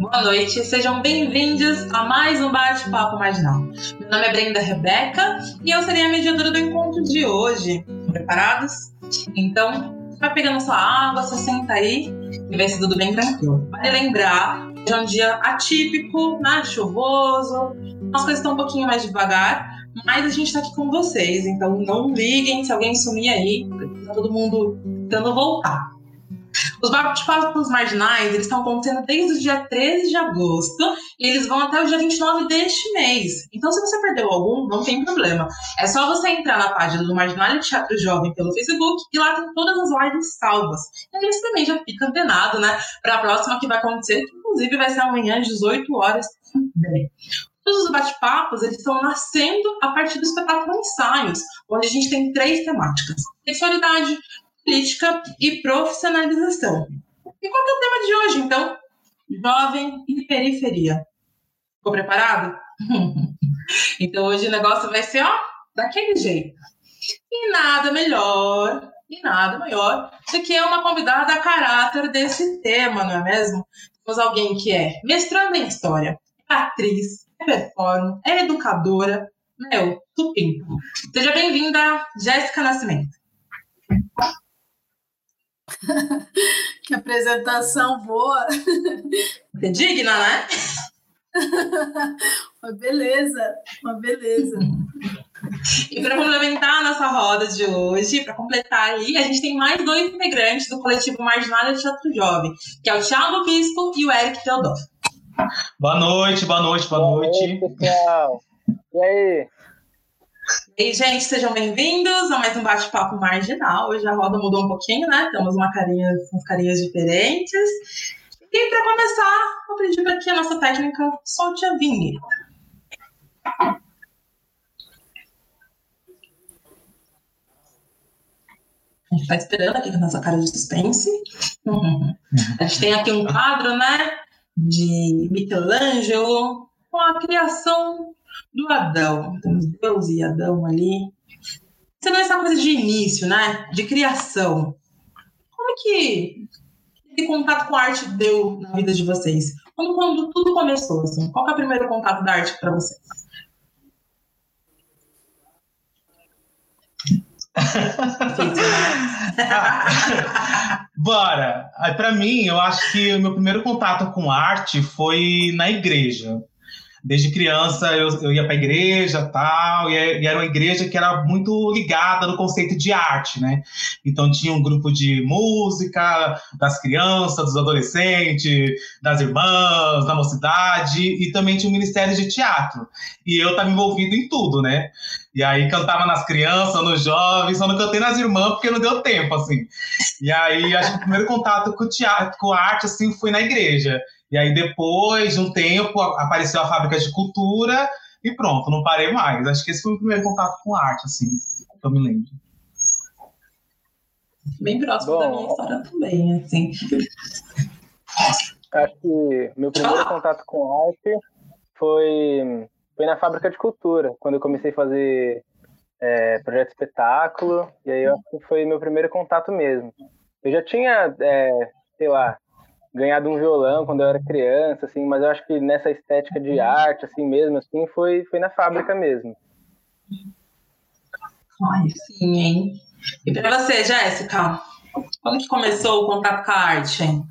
Boa noite, sejam bem-vindos a mais um Bate-Papo Marginal. Meu nome é Brenda Rebeca e eu serei a mediadora do encontro de hoje. Preparados? Então, vai pegando sua água, você senta aí e vai ser tudo bem tranquilo. Vale lembrar que é um dia atípico, né? chuvoso, as coisas estão um pouquinho mais devagar, mas a gente está aqui com vocês, então não liguem se alguém sumir aí, tá todo mundo tentando voltar. Os bate-papos marginais, eles estão acontecendo desde o dia 13 de agosto e eles vão até o dia 29 deste mês. Então, se você perdeu algum, não tem problema. É só você entrar na página do Marginal Teatro Jovem pelo Facebook e lá tem todas as lives salvas. E aí você também já fica antenado, né, para a próxima que vai acontecer, que inclusive vai ser amanhã às 18 horas também. Todos os bate-papos, eles estão nascendo a partir do espetáculo Ensaios, onde a gente tem três temáticas. Sexualidade, política e profissionalização. E qual é o tema de hoje, então? Jovem e periferia. Ficou preparado? então hoje o negócio vai ser, ó, daquele jeito. E nada melhor, e nada melhor do que uma convidada a caráter desse tema, não é mesmo? Temos alguém que é mestranda em História, atriz, é performer, é educadora, meu, tupim. Seja bem-vinda, Jéssica Nascimento. que apresentação boa. É digna, né? uma beleza, uma beleza. E para complementar a nossa roda de hoje, para completar ali, a gente tem mais dois integrantes do coletivo Marginal de Teatro Jovem, que é o Thiago Bispo e o Eric Teodoro. Boa noite, boa noite, boa, boa noite. noite pessoal. E aí? E aí, gente, sejam bem-vindos a mais um bate-papo marginal. Hoje a roda mudou um pouquinho, né? Temos uma carinha, umas carinhas diferentes. E para começar, vou pedir para que a nossa técnica solte a vinheta. A gente está esperando aqui com a nossa cara de suspense. Uhum. A gente tem aqui um quadro, né? De Michelangelo com a criação do Adão. Temos Deus e Adão ali. Você não é essa coisa de início, né? De criação. Como que esse contato com a arte deu na vida de vocês? Quando, quando tudo começou, assim, qual é o primeiro contato da arte para vocês? Bora! Para mim, eu acho que o meu primeiro contato com arte foi na igreja desde criança eu, eu ia para a igreja tal, e, e, era uma igreja que era muito ligada no conceito de arte, né? Então tinha um grupo de música das crianças, dos adolescentes, das irmãs, da mocidade, e também tinha um ministério de teatro. E eu estava envolvido em tudo, né? E aí cantava nas crianças, nos jovens, só não cantei nas irmãs porque não deu tempo, assim. E aí acho que o primeiro contato com teatro, com arte, assim, foi na igreja. E aí, depois de um tempo, apareceu a fábrica de cultura e pronto, não parei mais. Acho que esse foi o primeiro contato com arte, assim, que eu me lembro. Bem próximo Bom, da minha história também, assim. Acho que meu primeiro ah. contato com arte foi, foi na fábrica de cultura, quando eu comecei a fazer é, projeto espetáculo, e aí eu acho que foi meu primeiro contato mesmo. Eu já tinha, é, sei lá, ganhado um violão quando eu era criança, assim, mas eu acho que nessa estética de arte, assim mesmo, assim, foi, foi na fábrica mesmo. Ai, sim, hein? E para você, Jéssica, quando que começou o contato com a arte? Hein?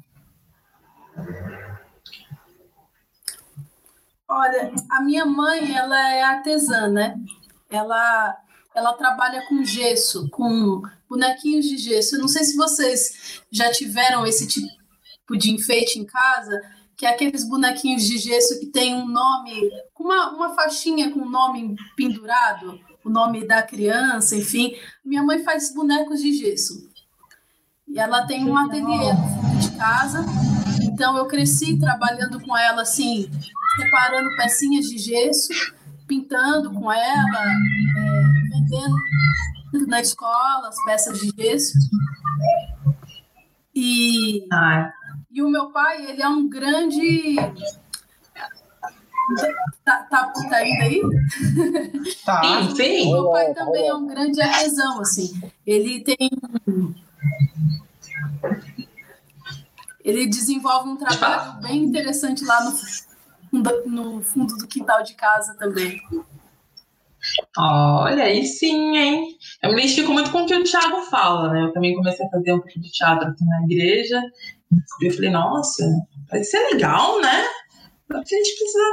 Olha, a minha mãe, ela é artesã, né? Ela, ela trabalha com gesso, com bonequinhos de gesso. Eu não sei se vocês já tiveram esse tipo tipo de enfeite em casa, que é aqueles bonequinhos de gesso que tem um nome, uma, uma faixinha com o nome pendurado, o nome da criança, enfim. Minha mãe faz bonecos de gesso. E ela tem um ateliê de casa. Então eu cresci trabalhando com ela assim, separando pecinhas de gesso, pintando com ela, é, vendendo na escola as peças de gesso. E Ai. E o meu pai, ele é um grande. Tá, tá, tá indo aí? Tá, sim. O meu pai também é um grande artesão, assim. Ele tem ele desenvolve um trabalho bem interessante lá no, no fundo do quintal de casa também. Olha, aí sim, hein? Eu me identifico muito com o que o Thiago fala, né? Eu também comecei a fazer um pouco de teatro aqui na igreja. Eu falei, nossa, vai ser legal, né? A gente precisa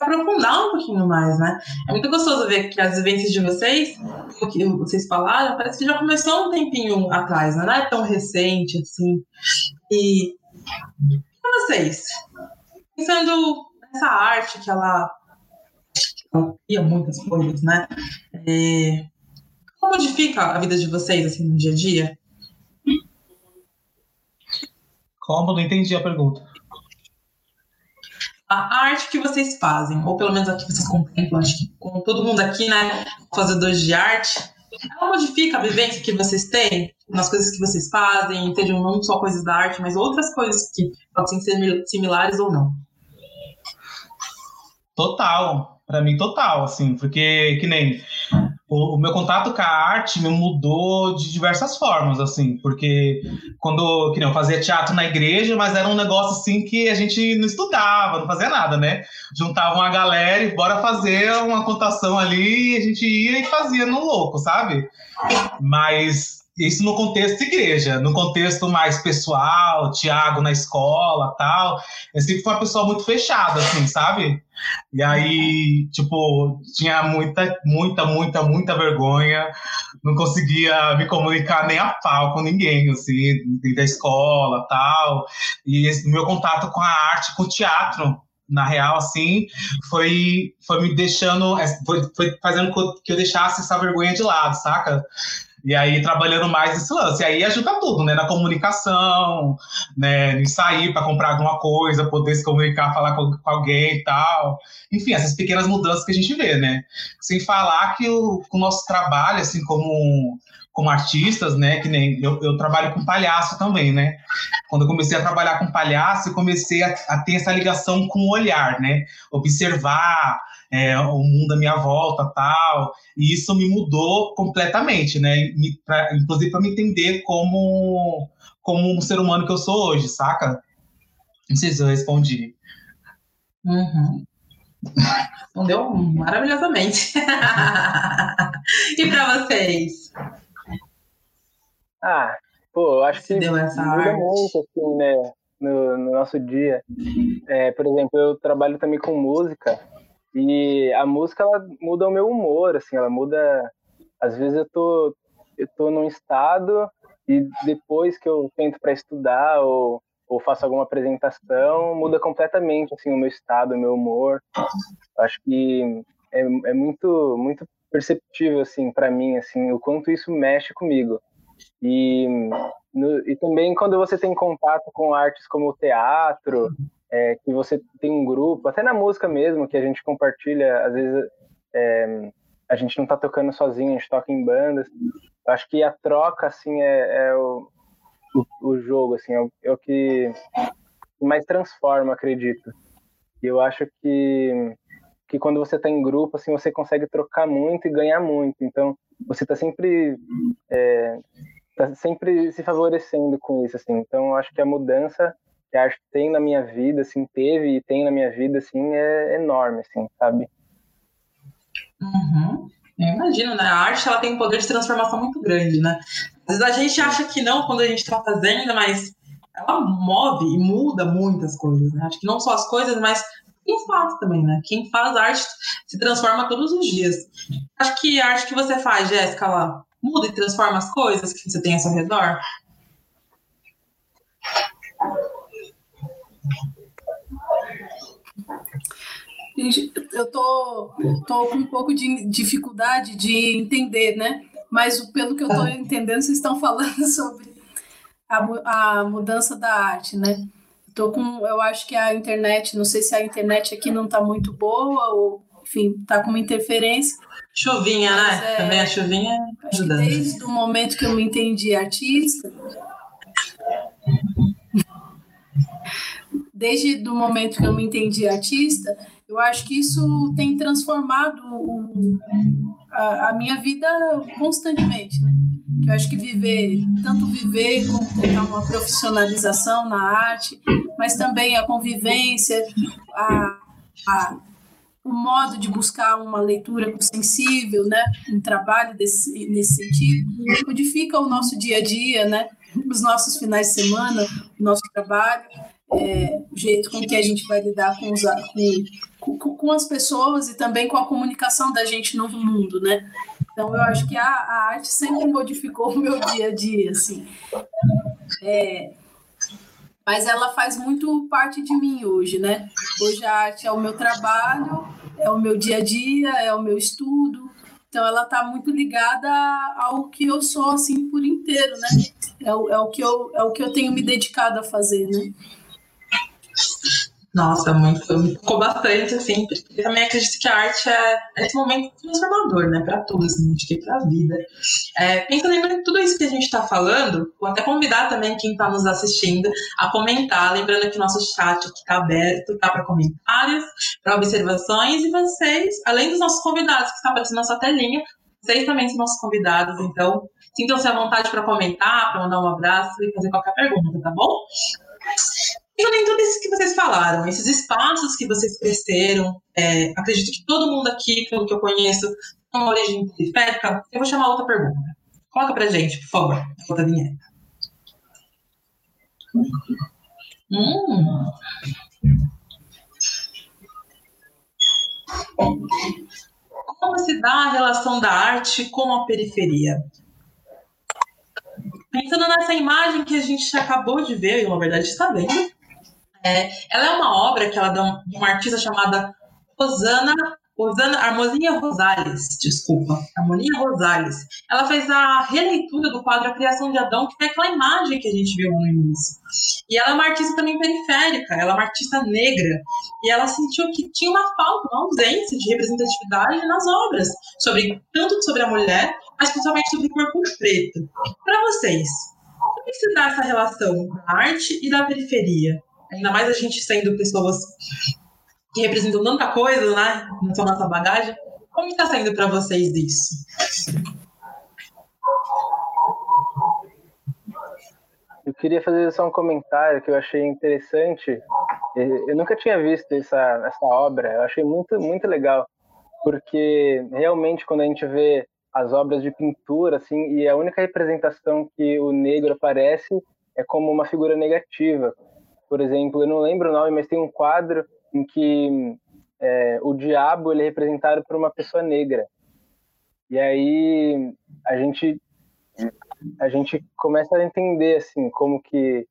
aprofundar um pouquinho mais, né? É muito gostoso ver que as vivências de vocês, o que vocês falaram, parece que já começou um tempinho atrás, né? não é tão recente assim. E para vocês, pensando nessa arte que ela, ela cria muitas coisas, né? É, como modifica a vida de vocês assim no dia a dia? Como? Não entendi a pergunta a arte que vocês fazem, ou pelo menos a que vocês contemplam, acho que com todo mundo aqui, né, fazedores de arte, ela modifica a vivência que vocês têm nas coisas que vocês fazem, sejam não só coisas da arte, mas outras coisas que podem ser similares ou não. Total, para mim total, assim, porque que nem o, o, meu contato com a arte me mudou de diversas formas, assim, porque quando que nem, eu fazia teatro na igreja, mas era um negócio assim que a gente não estudava, não fazia nada, né? Juntavam a galera e bora fazer uma contação ali, e a gente ia e fazia no louco, sabe? Mas isso no contexto igreja, no contexto mais pessoal, Tiago na escola, tal. Eu sempre fui uma pessoa muito fechada, assim, sabe? E aí, tipo, tinha muita, muita, muita, muita vergonha, não conseguia me comunicar nem a pau com ninguém, assim, da escola, tal. E meu contato com a arte, com o teatro, na real, assim, foi, foi me deixando, foi, foi fazendo que eu deixasse essa vergonha de lado, saca? E aí, trabalhando mais esse lance. E aí ajuda tudo, né? Na comunicação, né? Em sair para comprar alguma coisa, poder se comunicar, falar com, com, alguém e tal. Enfim, essas pequenas mudanças que a gente vê, né? Sem falar que o, o nosso trabalho, assim, como como artistas, né? Que nem eu, eu, trabalho com palhaço também, né? Quando eu comecei a trabalhar com palhaço, eu comecei a, a ter essa ligação com o olhar, né? Observar é, o mundo à minha volta, tal. E isso me mudou completamente, né? Me, pra, inclusive para me entender como como um ser humano que eu sou hoje, saca? Não sei se eu respondi. Uhum. Respondeu maravilhosamente. e para vocês? Ah, pô, eu acho que Deu essa muda arte. muito, assim, né, no, no nosso dia. É, por exemplo, eu trabalho também com música e a música, ela muda o meu humor, assim, ela muda... Às vezes eu tô, eu tô num estado e depois que eu tento para estudar ou, ou faço alguma apresentação, muda completamente, assim, o meu estado, o meu humor. Acho que é, é muito, muito perceptível, assim, para mim, assim, o quanto isso mexe comigo. E, no, e também quando você tem contato com artes como o teatro, é, que você tem um grupo, até na música mesmo, que a gente compartilha, às vezes é, a gente não está tocando sozinho, a gente toca em bandas. Eu acho que a troca, assim, é, é o, o, o, jogo, assim, é o, é o que mais transforma, acredito. E eu acho que que quando você está em grupo, assim, você consegue trocar muito e ganhar muito. Então, você está sempre é, tá sempre se favorecendo com isso, assim. Então, eu acho que a mudança que a arte tem na minha vida, assim, teve e tem na minha vida, assim, é enorme, assim, sabe? Uhum. Eu imagino, né? A arte ela tem um poder de transformação muito grande, né? Às vezes a gente acha que não quando a gente está fazendo, mas ela move e muda muitas coisas, né? Acho que não só as coisas, mas quem faz também, né? Quem faz arte se transforma todos os dias. Acho que a arte que você faz, Jéssica, ela muda e transforma as coisas que você tem ao seu redor? Eu tô, tô com um pouco de dificuldade de entender, né? Mas pelo que eu tô entendendo, vocês estão falando sobre a, a mudança da arte, né? Tô com, eu acho que a internet, não sei se a internet aqui não está muito boa ou, enfim, está com uma interferência. Chuvinha, né? É, Também a chuvinha ajudando. Desde o momento que eu me entendi artista, desde o momento que eu me entendi artista, eu acho que isso tem transformado o, a, a, minha vida constantemente, né? eu acho que viver, tanto viver como uma profissionalização na arte, mas também a convivência, a, a o modo de buscar uma leitura sensível, né, um trabalho desse, nesse sentido, modifica o nosso dia a dia, né, os nossos finais de semana, o nosso trabalho, é, o jeito com que a gente vai lidar com, os, com, com, as pessoas e também com a comunicação da gente no mundo, né? Então eu acho que a, a arte sempre modificou o meu dia a dia, assim. É, mas ela faz muito parte de mim hoje, né? Hoje a arte é o meu trabalho, é o meu dia a dia, é o meu estudo. Então ela está muito ligada ao que eu sou assim por inteiro, né? É o, é o que eu é o que eu tenho me dedicado a fazer, né? Nossa, muito, me bastante, assim, porque também acredito que a arte é, é esse momento transformador, né, para todos, assim, acho que para a vida. É, pensando em tudo isso que a gente está falando, vou até convidar também quem está nos assistindo a comentar, lembrando que o nosso chat aqui está aberto, tá para comentários, para observações, e vocês, além dos nossos convidados que estão aparecendo na sua telinha, vocês também são nossos convidados, então sintam-se à vontade para comentar, para mandar um abraço e fazer qualquer pergunta, tá bom? Pensando em tudo isso que vocês falaram, esses espaços que vocês cresceram, é, acredito que todo mundo aqui, pelo que eu conheço, tem uma origem periférica. Eu vou chamar outra pergunta. Coloca pra gente, por favor, outra vinheta. Hum. Como se dá a relação da arte com a periferia? Pensando nessa imagem que a gente acabou de ver, e na verdade está vendo, é, ela é uma obra que ela de uma artista chamada Rosana, Rosana Harmonia Rosales, desculpa, Harmonia Rosales. Ela fez a releitura do quadro A Criação de Adão, que é aquela imagem que a gente viu no início. E ela é uma artista também periférica, ela é uma artista negra, e ela sentiu que tinha uma falta, uma ausência de representatividade nas obras, sobre tanto sobre a mulher, mas principalmente sobre o corpo preto. Para vocês, como que se dá essa relação da arte e da periferia? Ainda mais a gente sendo pessoas que representam tanta coisa, né? Não só nossa bagagem. Como está sendo para vocês isso? Eu queria fazer só um comentário que eu achei interessante. Eu nunca tinha visto essa, essa obra, eu achei muito, muito legal, porque realmente quando a gente vê as obras de pintura, assim, e a única representação que o negro aparece é como uma figura negativa, por exemplo, eu não lembro o nome, mas tem um quadro em que é, o diabo ele é representado por uma pessoa negra. E aí a gente a gente começa a entender assim como que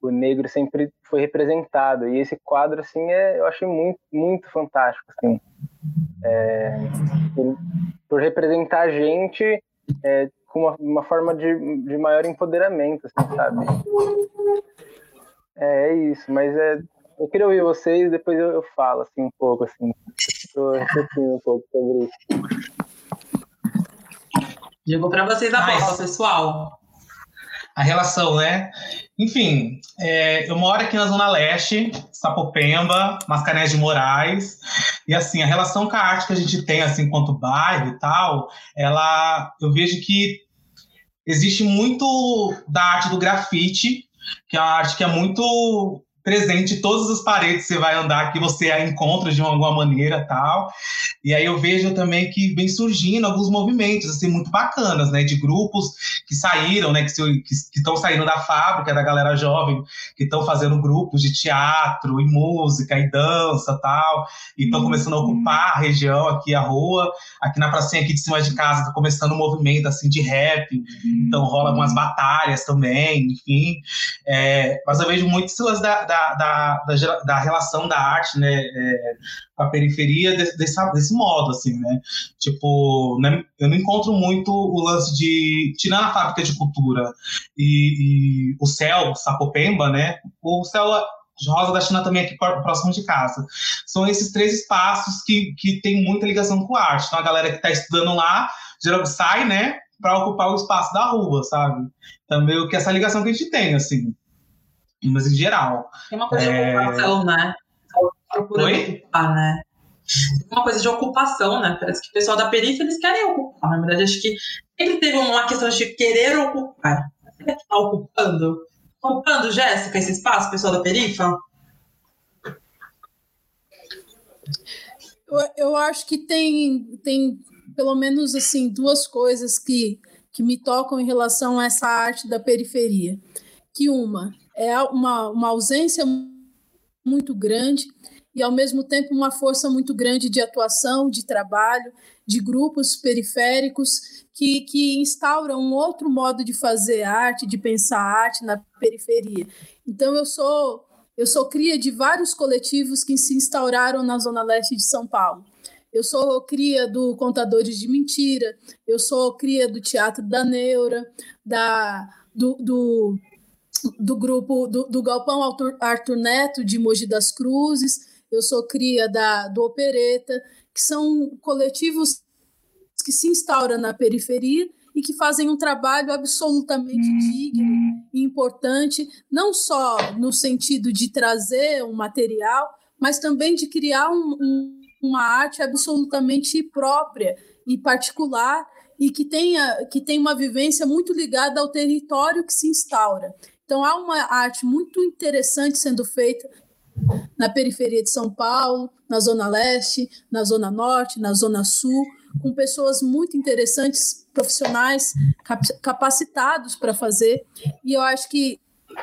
o negro sempre foi representado. E esse quadro assim é, eu achei muito muito fantástico assim. É, por, por, representar a gente é, com uma, uma forma de, de maior empoderamento assim, sabe é, é isso, mas é, eu queria ouvir vocês, depois eu, eu falo assim um pouco assim. Estou refletindo um pouco sobre isso. Digo para vocês a bola, pessoal. A relação, né? Enfim, é, eu moro aqui na Zona Leste, Sapopemba, Mascarenhas de Moraes, e assim, a relação com a arte que a gente tem, assim, quanto bairro e tal, ela, eu vejo que existe muito da arte do grafite, que é uma arte que é muito presente em todas as paredes que você vai andar, que você a encontra de alguma maneira tal. E aí eu vejo também que vem surgindo alguns movimentos assim muito bacanas, né, de grupos que saíram, né, que estão saindo da fábrica da galera jovem, que estão fazendo grupos de teatro e música e dança tal, e estão uhum. começando a ocupar a região aqui a rua, aqui na pracinha aqui de cima de casa está começando um movimento assim de rap, uhum. então rola algumas batalhas também, enfim. É, mas eu vejo muitas da, da da, da, da, relação da arte, né, é, com a periferia desse, desse, modo, assim, né? Tipo, né, eu não encontro muito o lance de, tirando a fábrica de cultura e, e o céu, Sapopemba, né? O céu Rosa da China também aqui próximo de casa. São esses três espaços que, que tem muita ligação com a arte. Então a galera que está estudando lá geralmente sai, né, para ocupar o espaço da rua, sabe? Então meio que essa ligação que a gente tem, assim mas em geral. Tem uma coisa é... de ocupação, né? Procurando ocupar, né? uma coisa de ocupação, né? Parece que o pessoal da periferia eles querem ocupar. Na verdade, acho que sempre teve uma questão de querer ocupar. Está ocupando? Tá ocupando, Jéssica, esse espaço, pessoal da perifa? Eu, eu acho que tem, tem pelo menos assim duas coisas que, que me tocam em relação a essa arte da periferia. Que uma é uma, uma ausência muito grande e, ao mesmo tempo, uma força muito grande de atuação, de trabalho, de grupos periféricos que, que instauram um outro modo de fazer arte, de pensar arte na periferia. Então, eu sou, eu sou cria de vários coletivos que se instauraram na Zona Leste de São Paulo. Eu sou cria do Contadores de Mentira, eu sou cria do Teatro da Neura, da, do, do do grupo do, do Galpão Arthur, Arthur, Neto de Mogi das Cruzes, eu sou cria da, do Opereta, que são coletivos que se instauram na periferia e que fazem um trabalho absolutamente digno e importante, não só no sentido de trazer um material, mas também de criar um, um, uma arte absolutamente própria e particular e que tenha que tem uma vivência muito ligada ao território que se instaura. Então há uma arte muito interessante sendo feita na periferia de São Paulo, na Zona Leste, na Zona Norte, na Zona Sul, com pessoas muito interessantes, profissionais capacitados para fazer. E eu acho que,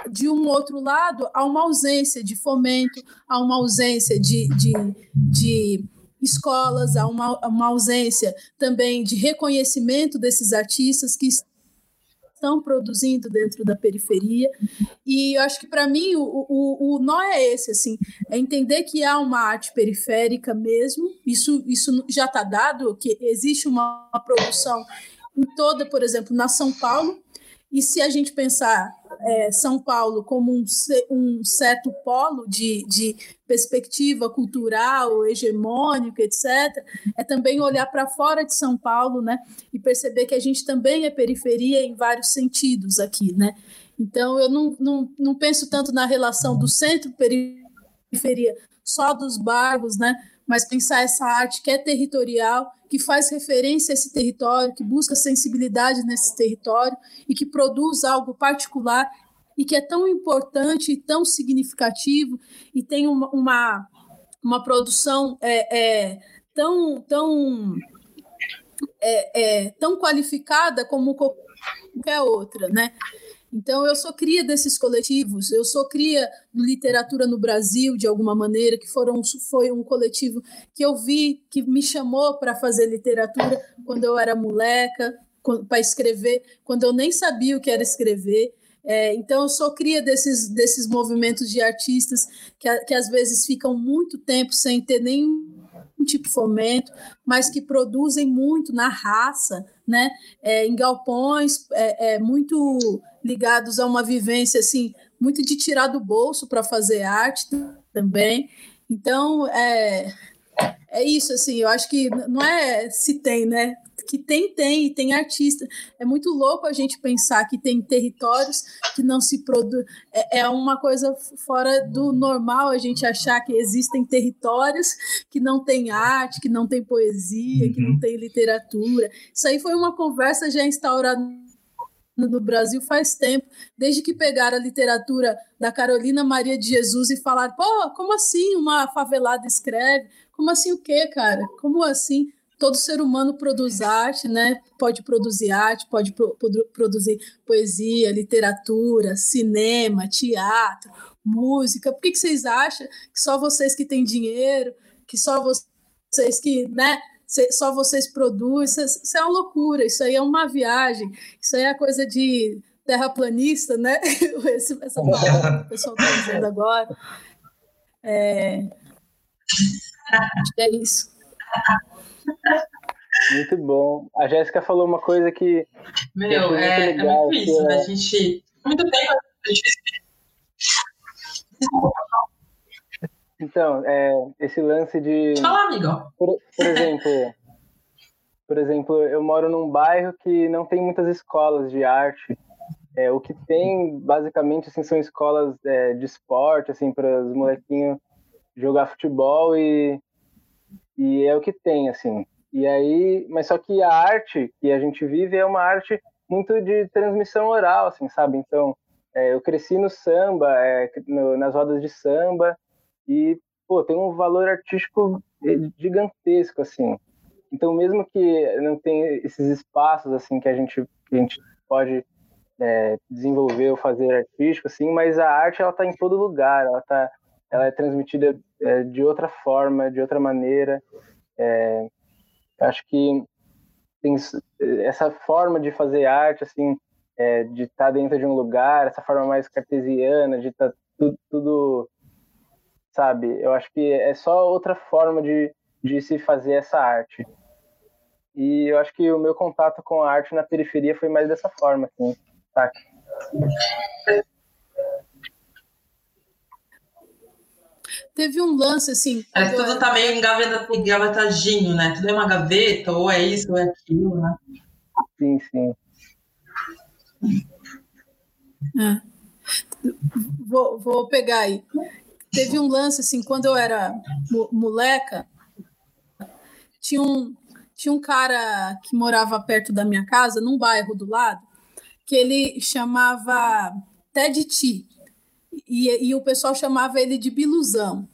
de um outro lado, há uma ausência de fomento, há uma ausência de, de, de escolas, há uma, uma ausência também de reconhecimento desses artistas que estão produzindo dentro da periferia. E eu acho que, para mim, o, o, o nó é esse, assim, é entender que há uma arte periférica mesmo, isso, isso já está dado, que existe uma, uma produção em toda, por exemplo, na São Paulo, e se a gente pensar é, São Paulo como um, um certo polo de, de perspectiva cultural, hegemônico, etc., é também olhar para fora de São Paulo né, e perceber que a gente também é periferia em vários sentidos aqui. Né? Então, eu não, não, não penso tanto na relação do centro-periferia só dos bairros, né? mas pensar essa arte que é territorial, que faz referência a esse território, que busca sensibilidade nesse território e que produz algo particular e que é tão importante e tão significativo e tem uma, uma, uma produção é, é, tão, tão, é, é tão qualificada como qualquer outra, né? Então, eu sou cria desses coletivos, eu sou cria do Literatura no Brasil, de alguma maneira, que foram, foi um coletivo que eu vi, que me chamou para fazer literatura quando eu era moleca, para escrever, quando eu nem sabia o que era escrever. É, então, eu sou cria desses, desses movimentos de artistas que, que às vezes ficam muito tempo sem ter nenhum tipo de fomento, mas que produzem muito na raça, né? É, em galpões, é, é, muito ligados a uma vivência assim, muito de tirar do bolso para fazer arte também. Então, é, é isso, assim, eu acho que não é se tem, né? que tem, tem, e tem artista. É muito louco a gente pensar que tem territórios que não se produzem. É, é uma coisa fora do normal a gente achar que existem territórios que não tem arte, que não tem poesia, uhum. que não uhum. tem literatura. Isso aí foi uma conversa já instaurada no Brasil faz tempo, desde que pegaram a literatura da Carolina Maria de Jesus e falaram: pô, como assim uma favelada escreve? Como assim o quê, cara? Como assim? todo ser humano produz arte, né? Pode produzir arte, pode pro, produzir poesia, literatura, cinema, teatro, música. Por que, que vocês acham que só vocês que têm dinheiro, que só vocês que, né? Só vocês produzem, isso, isso é uma loucura, isso aí é uma viagem, isso aí é coisa de terraplanista, né? Esse, essa palavra que o pessoal está dizendo agora. É... é isso. Muito bom. A Jéssica falou uma coisa que. Meu, é, é, legal, é muito isso, né? A gente. Muito tempo a gente. Então, é, esse lance de. Fala, amigo. Por, por exemplo. por exemplo, eu moro num bairro que não tem muitas escolas de arte. É, o que tem, basicamente, assim, são escolas é, de esporte, assim, para os molequinhos jogar futebol e E é o que tem, assim. E aí, mas só que a arte que a gente vive é uma arte muito de transmissão oral, assim, sabe? Então, é, eu cresci no samba, é, no, nas rodas de samba, e, pô, tem um valor artístico gigantesco, assim. Então, mesmo que não tenha esses espaços, assim, que a gente, que a gente pode é, desenvolver ou fazer artístico, assim, mas a arte, ela tá em todo lugar, ela tá ela é transmitida é, de outra forma, de outra maneira. É, acho que tem essa forma de fazer arte, assim, é, de estar tá dentro de um lugar, essa forma mais cartesiana, de estar tá tudo, tudo, sabe? Eu acho que é só outra forma de, de se fazer essa arte. E eu acho que o meu contato com a arte na periferia foi mais dessa forma, assim, sabe? Teve um lance assim. É, tudo era... tá meio engavetadinho, né? Tudo é uma gaveta, ou é isso, ou é aquilo, né? Sim, sim. É. Vou, vou pegar aí. Teve um lance assim, quando eu era moleca, tinha um, tinha um cara que morava perto da minha casa, num bairro do lado, que ele chamava Ted T. E, e o pessoal chamava ele de Biluzão.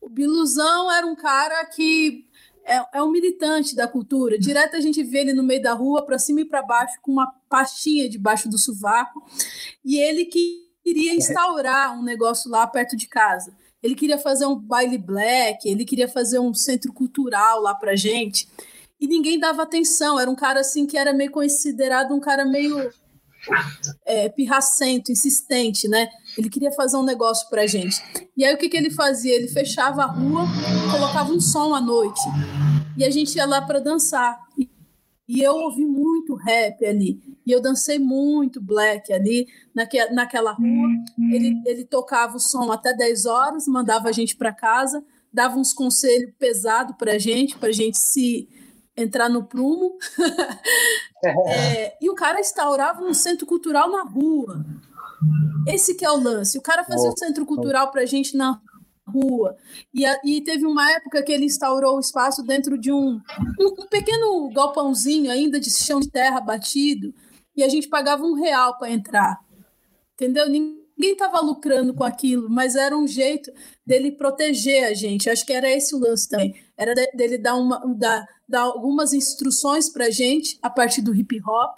O Biluzão era um cara que é, é, um militante da cultura. Direto a gente vê ele no meio da rua, para cima e para baixo, com uma pastinha debaixo do sovaco. E ele que queria instaurar um negócio lá perto de casa. Ele queria fazer um baile black, ele queria fazer um centro cultural lá pra gente. E ninguém dava atenção. Era um cara assim que era meio considerado um cara meio é, pirracento, insistente, né? Ele queria fazer um negócio pra gente. E aí o que, que ele fazia? Ele fechava a rua, colocava um som à noite. E a gente ia lá para dançar. E eu ouvi muito rap ali. E eu dancei muito black ali, naque, naquela rua. Ele, ele tocava o som até 10 horas, mandava a gente para casa, dava uns conselhos pesados pra gente, pra gente se entrar no prumo. é, e o cara instaurava um centro cultural na rua. Esse que é o lance. O cara fazia um centro cultural para a gente na rua. E, a, e, teve uma época que ele instaurou o espaço dentro de um, um, um, pequeno galpãozinho ainda de chão de terra batido. E a gente pagava um real para entrar. Entendeu? Ninguém estava lucrando com aquilo, mas era um jeito dele proteger a gente. Acho que era esse o lance também. Era dele dar, uma, dar, dar algumas instruções para a gente a partir do hip hop,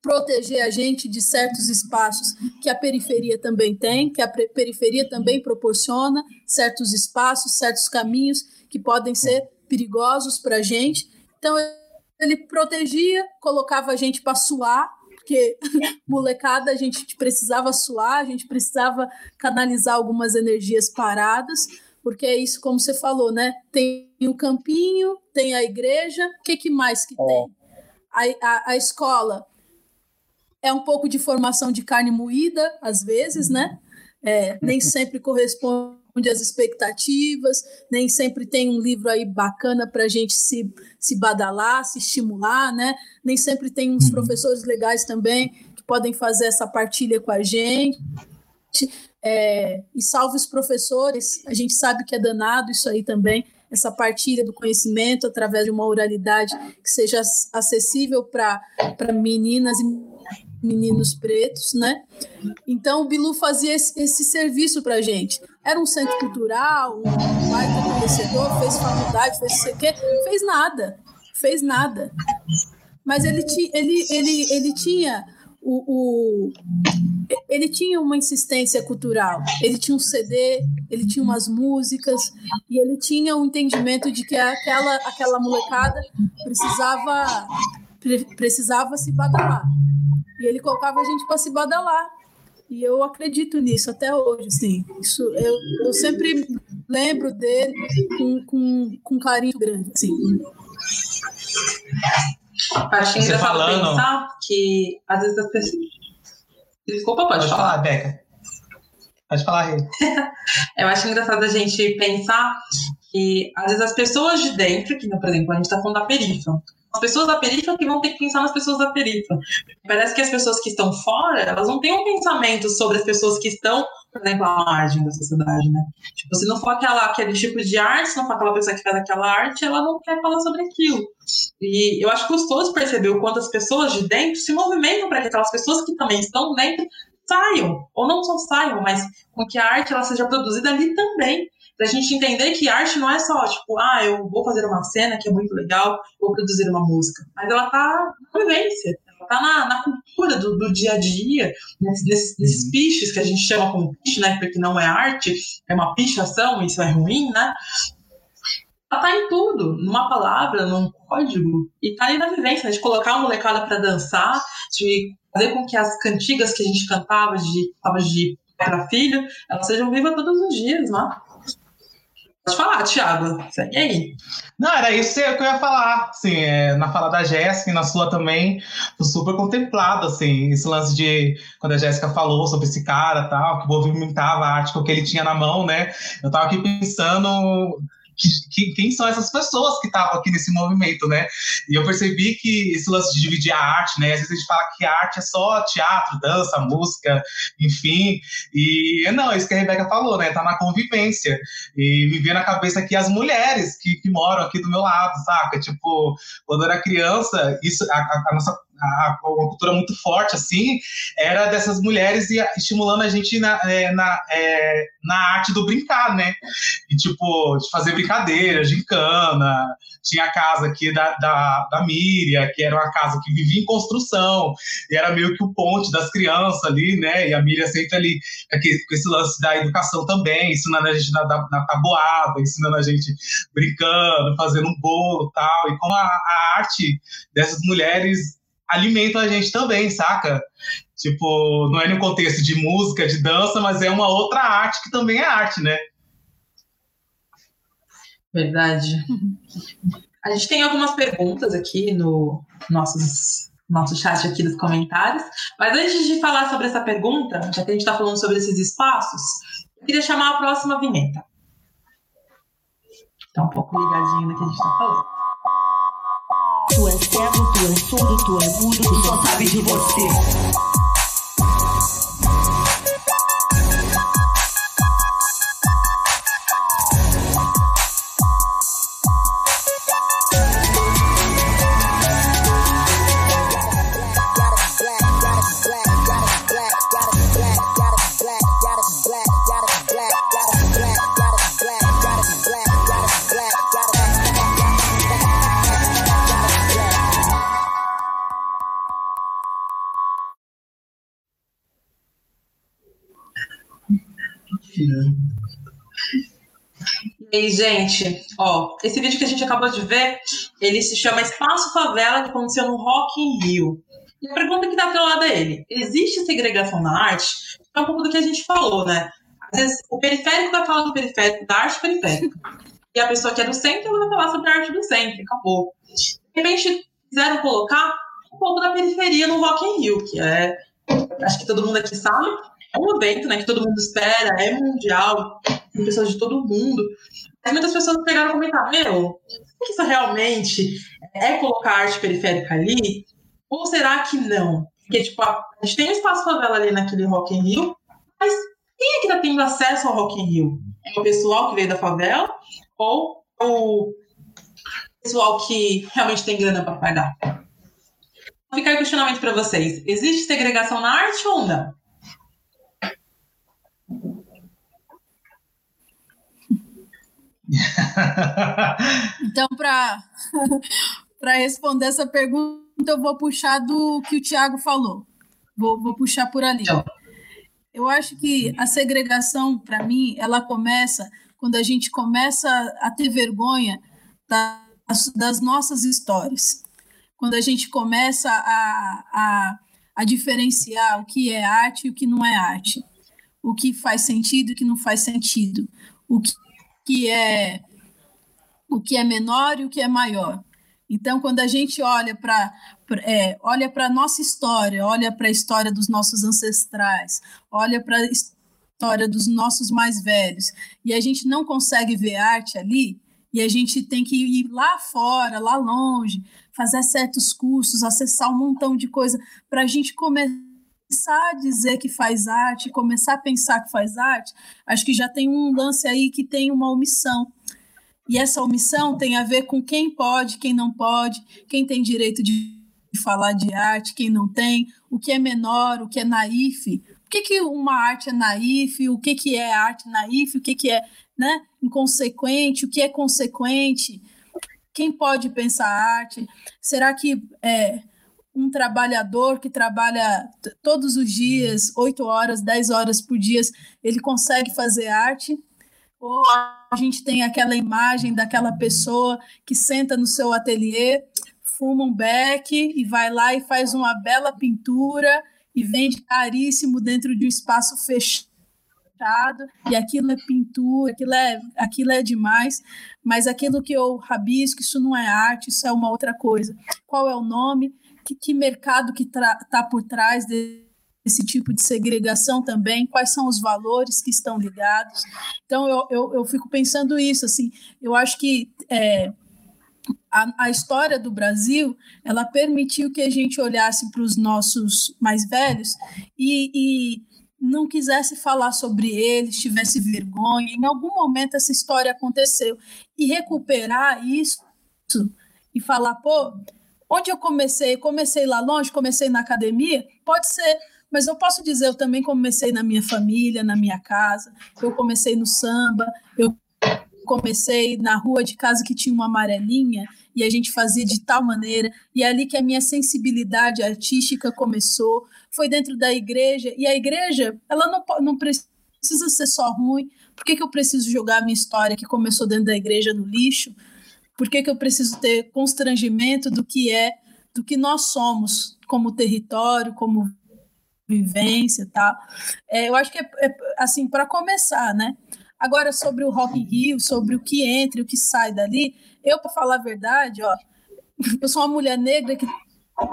proteger a gente de certos espaços que a periferia também tem, que a periferia também proporciona certos espaços, certos caminhos que podem ser perigosos para a gente. Então ele protegia, colocava a gente para suar, porque molecada a gente precisava suar, a gente precisava canalizar algumas energias paradas porque é isso como você falou, né? Tem o campinho, tem a igreja, o que, que mais que é. tem? A, a, a, escola é um pouco de formação de carne moída, às vezes, né? É, nem sempre corresponde às expectativas, nem sempre tem um livro aí bacana para a gente se, se badalar, se estimular, né? Nem sempre tem uns uhum. professores legais também que podem fazer essa partilha com a gente. É, e salve os professores, a gente sabe que é danado isso aí também, essa partilha do conhecimento através de uma oralidade que seja acessível para meninas e meninos pretos, né? Então o Bilu fazia esse, esse serviço para gente. Era um centro cultural, um baita conhecedor, fez faculdade, fez isso aqui, fez nada, fez nada. Mas ele, ti, ele, ele, ele tinha o, o, ele tinha uma insistência cultural. Ele tinha um CD, ele tinha umas músicas e ele tinha um entendimento de que aquela, aquela molecada precisava precisava se badalar. E ele colocava a gente para se badalar. E eu acredito nisso até hoje, sim. Isso, eu, eu sempre lembro dele com, com, com carinho grande, sim. Acho engraçado falando... pensar que às vezes as pessoas. Desculpa, pode, pode falar. falar, Beca. Pode falar, Rê. Eu acho engraçado a gente pensar que às vezes as pessoas de dentro, que por exemplo, a gente está falando da perifa, as pessoas da periferia que vão ter que pensar nas pessoas da periferia. Parece que as pessoas que estão fora, elas não têm um pensamento sobre as pessoas que estão, por exemplo, à margem da sociedade, né? Tipo, se não for aquela, aquele tipo de arte, se não for aquela pessoa que faz aquela arte, ela não quer falar sobre aquilo. E eu acho gostoso perceber o quanto as pessoas de dentro se movimentam para que aquelas pessoas que também estão dentro saiam, ou não só saiam, mas com que a arte ela seja produzida ali também pra gente entender que arte não é só, tipo, ah, eu vou fazer uma cena que é muito legal, vou produzir uma música. Mas ela tá na vivência, ela tá na, na cultura do, do, dia a dia, nesses, nesses uhum. piches que a gente chama como piche, né? Porque não é arte, é uma pichação, isso é ruim, né? Ela tá em tudo, numa palavra, num código, e tá ali na vivência, né? de colocar a molecada para dançar, de fazer com que as cantigas que a gente cantava de, de para filho, elas sejam vivas todos os dias, né? Pode falar, Thiago. Segue aí. Não, era isso que eu ia falar. Assim, é, na fala da Jéssica e na sua também, super contemplado, assim, esse lance de quando a Jéssica falou sobre esse cara tal, que movimentava a arte com o que ele tinha na mão, né? Eu tava aqui pensando que, que, quem são essas pessoas que estavam aqui nesse movimento, né? E eu percebi que esse lance de dividir a arte, né? Às vezes a gente fala que a arte é só teatro, dança, música, enfim. E não, é isso que a Rebeca falou, né? Tá na convivência. E veio na cabeça aqui as mulheres que, que moram aqui do meu lado, saca? Tipo, quando eu era criança, isso, a, a, a nossa a, uma cultura muito forte, assim, era dessas mulheres e estimulando a gente na, é, na, é, na arte do brincar, né? E, tipo, de fazer brincadeira, gincana. Tinha a casa aqui da, da, da Miriam, que era uma casa que vivia em construção, e era meio que o ponte das crianças ali, né? E a Miriam sempre ali, aqui, com esse lance da educação também, ensinando a gente na, na tabuada, ensinando a gente brincando, fazendo um bolo tal. E como a, a arte dessas mulheres alimentam a gente também, saca? Tipo, não é no contexto de música, de dança, mas é uma outra arte que também é arte, né? Verdade. A gente tem algumas perguntas aqui no nossos, nosso chat aqui dos comentários, mas antes de falar sobre essa pergunta, já que a gente está falando sobre esses espaços, eu queria chamar a próxima vinheta. Tá um pouco ligadinho no que a gente está falando. Tu és cego, tu és surdo, tu és mudo, tu só sabe de você. E gente, ó, esse vídeo que a gente acabou de ver, ele se chama Espaço Favela, que aconteceu no Rock in Rio. E a pergunta que tá lado é ele: existe segregação na arte? É um pouco do que a gente falou, né? Às vezes o periférico vai falar do periférico, da arte periférica. E a pessoa que é do centro, ela vai falar sobre a arte do centro, acabou. De repente, quiseram colocar um pouco da periferia no Rock in Rio, que é, acho que todo mundo aqui sabe, é um evento, né, que todo mundo espera, é mundial, tem pessoas de todo mundo. Mas muitas pessoas pegaram e comentaram, meu, isso realmente é colocar arte periférica ali? Ou será que não? Porque, tipo, a, gente tem um espaço favela ali naquele Rock in Rio, mas quem é que está tendo acesso ao Rock in Rio? É o pessoal que veio da favela ou o pessoal que realmente tem grana para pagar? Fica aí o questionamento para vocês. Existe segregação na arte ou não? Então, para responder essa pergunta, eu vou puxar do que o Tiago falou. Vou, vou puxar por ali. Eu acho que a segregação, para mim, ela começa quando a gente começa a ter vergonha das, das nossas histórias. Quando a gente começa a, a, a diferenciar o que é arte e o que não é arte. O que faz sentido e o que não faz sentido. O que que é o que é menor e o que é maior. Então, quando a gente olha para é, olha para nossa história, olha para a história dos nossos ancestrais, olha para a história dos nossos mais velhos, e a gente não consegue ver arte ali, E a gente tem que ir lá fora, lá longe, fazer certos cursos, acessar um montão de coisa para a gente começar a dizer que faz arte, começar a pensar que faz arte. Acho que já tem um lance aí que tem uma omissão. E essa omissão tem a ver com quem pode, quem não pode, quem tem direito de falar de arte, quem não tem, o que é menor, o que é naif. O que, que uma arte é naif, o que, que é arte naif, o que, que é né, inconsequente, o que é consequente, quem pode pensar arte? Será que é, um trabalhador que trabalha todos os dias, oito horas, dez horas por dia, ele consegue fazer arte? Ou a gente tem aquela imagem daquela pessoa que senta no seu ateliê, fuma um beck e vai lá e faz uma bela pintura e vende caríssimo dentro de um espaço fechado e aquilo é pintura, aquilo é, aquilo é demais, mas aquilo que eu rabisco, isso não é arte, isso é uma outra coisa. Qual é o nome? Que, que mercado que está por trás desse tipo de segregação também? Quais são os valores que estão ligados? Então, eu, eu, eu fico pensando isso, assim, eu acho que é, a, a, história do Brasil ela permitiu que a gente olhasse para os nossos mais velhos e, e, não quisesse falar sobre eles, tivesse vergonha. Em algum momento essa história aconteceu. E recuperar isso e falar, pô, onde eu comecei? Comecei lá longe, comecei na academia? Pode ser, mas eu posso dizer, eu também comecei na minha família, na minha casa, eu comecei no samba, eu comecei na rua de casa que tinha uma amarelinha e a gente fazia de tal maneira, e é ali que a minha sensibilidade artística começou, foi dentro da igreja, e a igreja, ela não, não precisa ser só ruim, por que, que eu preciso jogar a minha história que começou dentro da igreja no lixo? Por que, que eu preciso ter constrangimento do que é, do que nós somos como território, como vivência tal. É, eu acho que é, é assim, para começar, né? Agora, sobre o Rock in Rio, sobre o que entra e o que sai dali, eu, para falar a verdade, ó, eu sou uma mulher negra que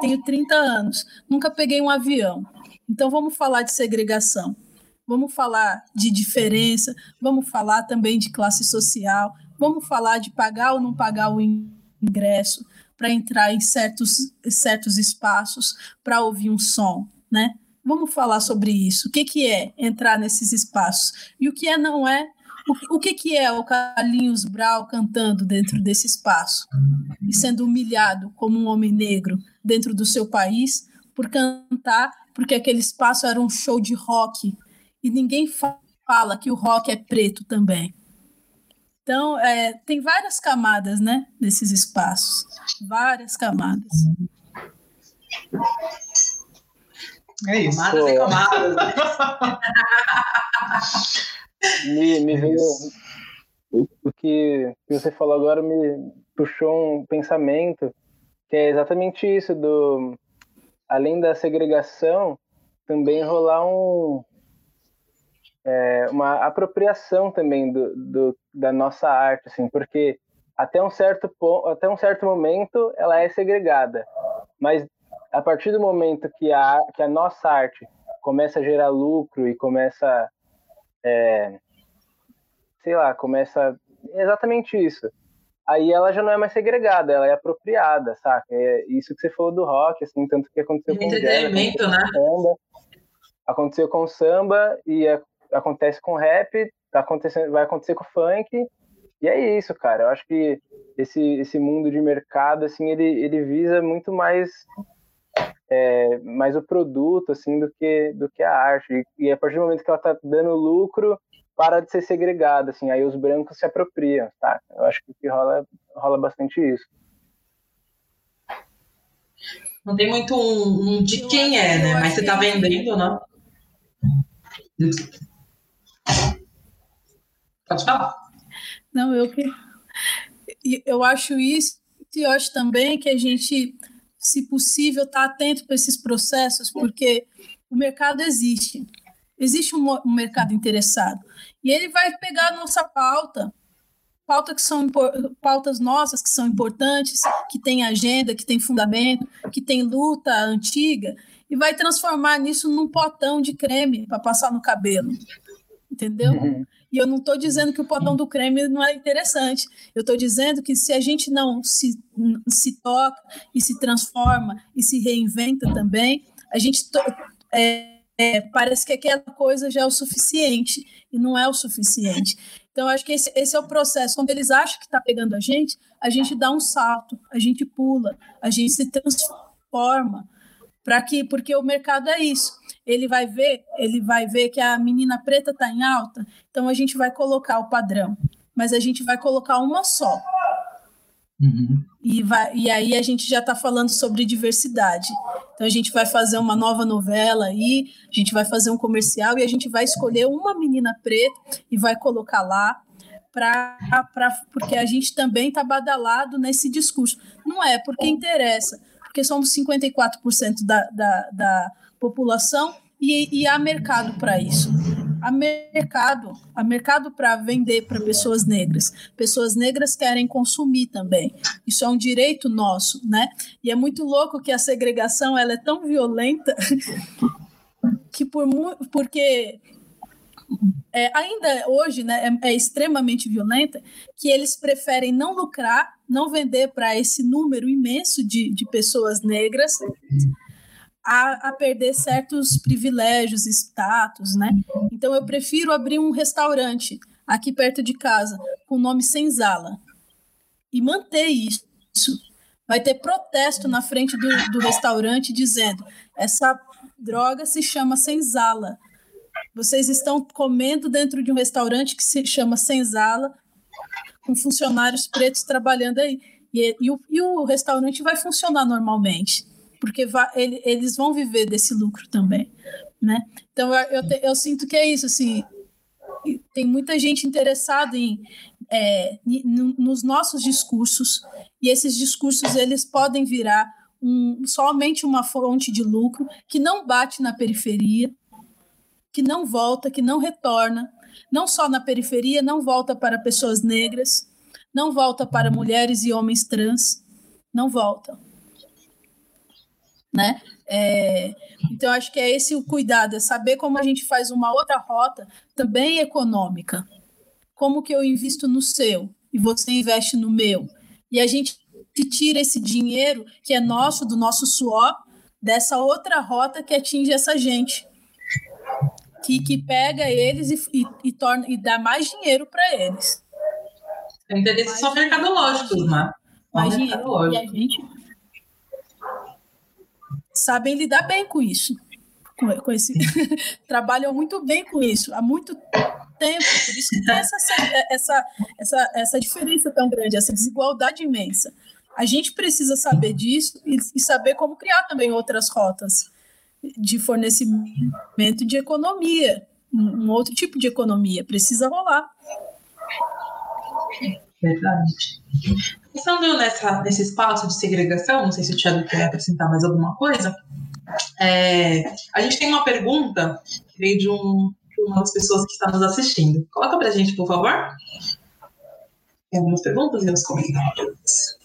tenho 30 anos, nunca peguei um avião. Então, vamos falar de segregação, vamos falar de diferença, vamos falar também de classe social, vamos falar de pagar ou não pagar o ingresso para entrar em certos, certos espaços para ouvir um som, né? Vamos falar sobre isso. O que, que é entrar nesses espaços? E o que é não é o, que, que é o Carlinhos Brau cantando dentro desse espaço e sendo humilhado como um homem negro dentro do seu país por cantar, porque aquele espaço era um show de rock e ninguém fala que o rock é preto também. Então, é, tem várias camadas, né, nesses espaços, várias camadas. É isso. Camadas e camadas. me, me veio o que você falou agora me puxou um pensamento que é exatamente isso do além da segregação também rolar um é, uma apropriação também do, do, da nossa arte assim porque até um certo ponto, até um certo momento ela é segregada mas a partir do momento que a que a nossa arte começa a gerar lucro e começa é, sei lá, começa exatamente isso. Aí ela já não é mais segregada, ela é apropriada, saca? É isso que você falou do rock, assim, tanto que aconteceu com jazz, né? Samba, aconteceu com samba e é, acontece com rap, tá acontecendo, vai acontecer com funk. E é isso, cara. Eu acho que esse, esse mundo de mercado, assim, ele, ele visa muito mais é, mais o produto assim do que do que a arte e, e a partir do momento que ela está dando lucro para de ser segregada assim aí os brancos se apropriam tá eu acho que, que rola rola bastante isso não tem muito um, um de quem é né mas você está vendendo não pode falar não eu que eu acho isso e eu acho também que a gente se possível, estar tá atento para esses processos, porque o mercado existe. Existe um, um, mercado interessado. E ele vai pegar a nossa pauta, pauta que são, pautas nossas que são importantes, que tem agenda, que tem fundamento, que tem luta antiga, e vai transformar nisso num potão de creme para passar no cabelo. Entendeu? Uhum. E eu não estou dizendo que o potão do creme não é interessante. Eu estou dizendo que se a gente não se, se toca e se transforma e se reinventa também, a gente é, é, parece que aquela coisa já é o suficiente e não é o suficiente. Então, acho que esse, esse é o processo. Quando eles acham que está pegando a gente, a gente dá um salto, a gente pula, a gente se transforma para que porque o mercado é isso. Ele vai ver, ele vai ver que a menina preta está em alta, então a gente vai colocar o padrão, mas a gente vai colocar uma só. Uhum. E, vai, e aí a gente já está falando sobre diversidade. Então a gente vai fazer uma nova novela aí, a gente vai fazer um comercial e a gente vai escolher uma menina preta e vai colocar lá pra, pra, porque a gente também está badalado nesse discurso. Não é porque interessa, porque somos 54% da, da, da população e, e há mercado para isso. Há mercado, há mercado para vender para pessoas negras. Pessoas negras querem consumir também. Isso é um direito nosso, né? E é muito louco que a segregação ela é tão violenta que por porque é, ainda hoje né, é, é, extremamente violenta, que eles preferem não lucrar, não vender para esse número imenso de, de pessoas negras, a, a, perder certos privilégios, status, né? Então eu prefiro abrir um restaurante aqui perto de casa com o nome Senzala e manter isso. Vai ter protesto na frente do, do restaurante dizendo essa droga se chama Senzala vocês estão comendo dentro de um restaurante que se chama Senzala, com funcionários pretos trabalhando aí. E, e, o, e o restaurante vai funcionar normalmente, porque vai, ele, eles vão viver desse lucro também. Né? Então, eu, eu, te, eu sinto que é isso. Assim, tem muita gente interessada em, é, nos nossos discursos, e esses discursos eles podem virar um, somente uma fonte de lucro que não bate na periferia, que não volta, que não retorna, não só na periferia, não volta para pessoas negras, não volta para mulheres e homens trans, não volta. Né? É, então, acho que é esse o cuidado, é saber como a gente faz uma outra rota, também econômica. Como que eu invisto no seu e você investe no meu. E a gente tira esse dinheiro que é nosso, do nosso suor, dessa outra rota que atinge essa gente que, que pega eles e, e, e torna e dá mais dinheiro para eles. Interesses são mercadológicos, né? Mais dinheiro. E a gente sabem lidar bem com isso. Com, com esse trabalham muito bem com isso há muito tempo. Por isso que tem essa, essa, essa, essa diferença tão grande, essa desigualdade imensa. A gente precisa saber disso e, e saber como criar também outras rotas de fornecimento de economia, um outro tipo de economia, precisa rolar. Verdade. Pensando nessa, nesse espaço de segregação, não sei se o Thiago quer acrescentar mais alguma coisa, é, a gente tem uma pergunta que veio de, um, de uma das pessoas que está nos assistindo. Coloca para a gente, por favor. Tem algumas perguntas e os comentários.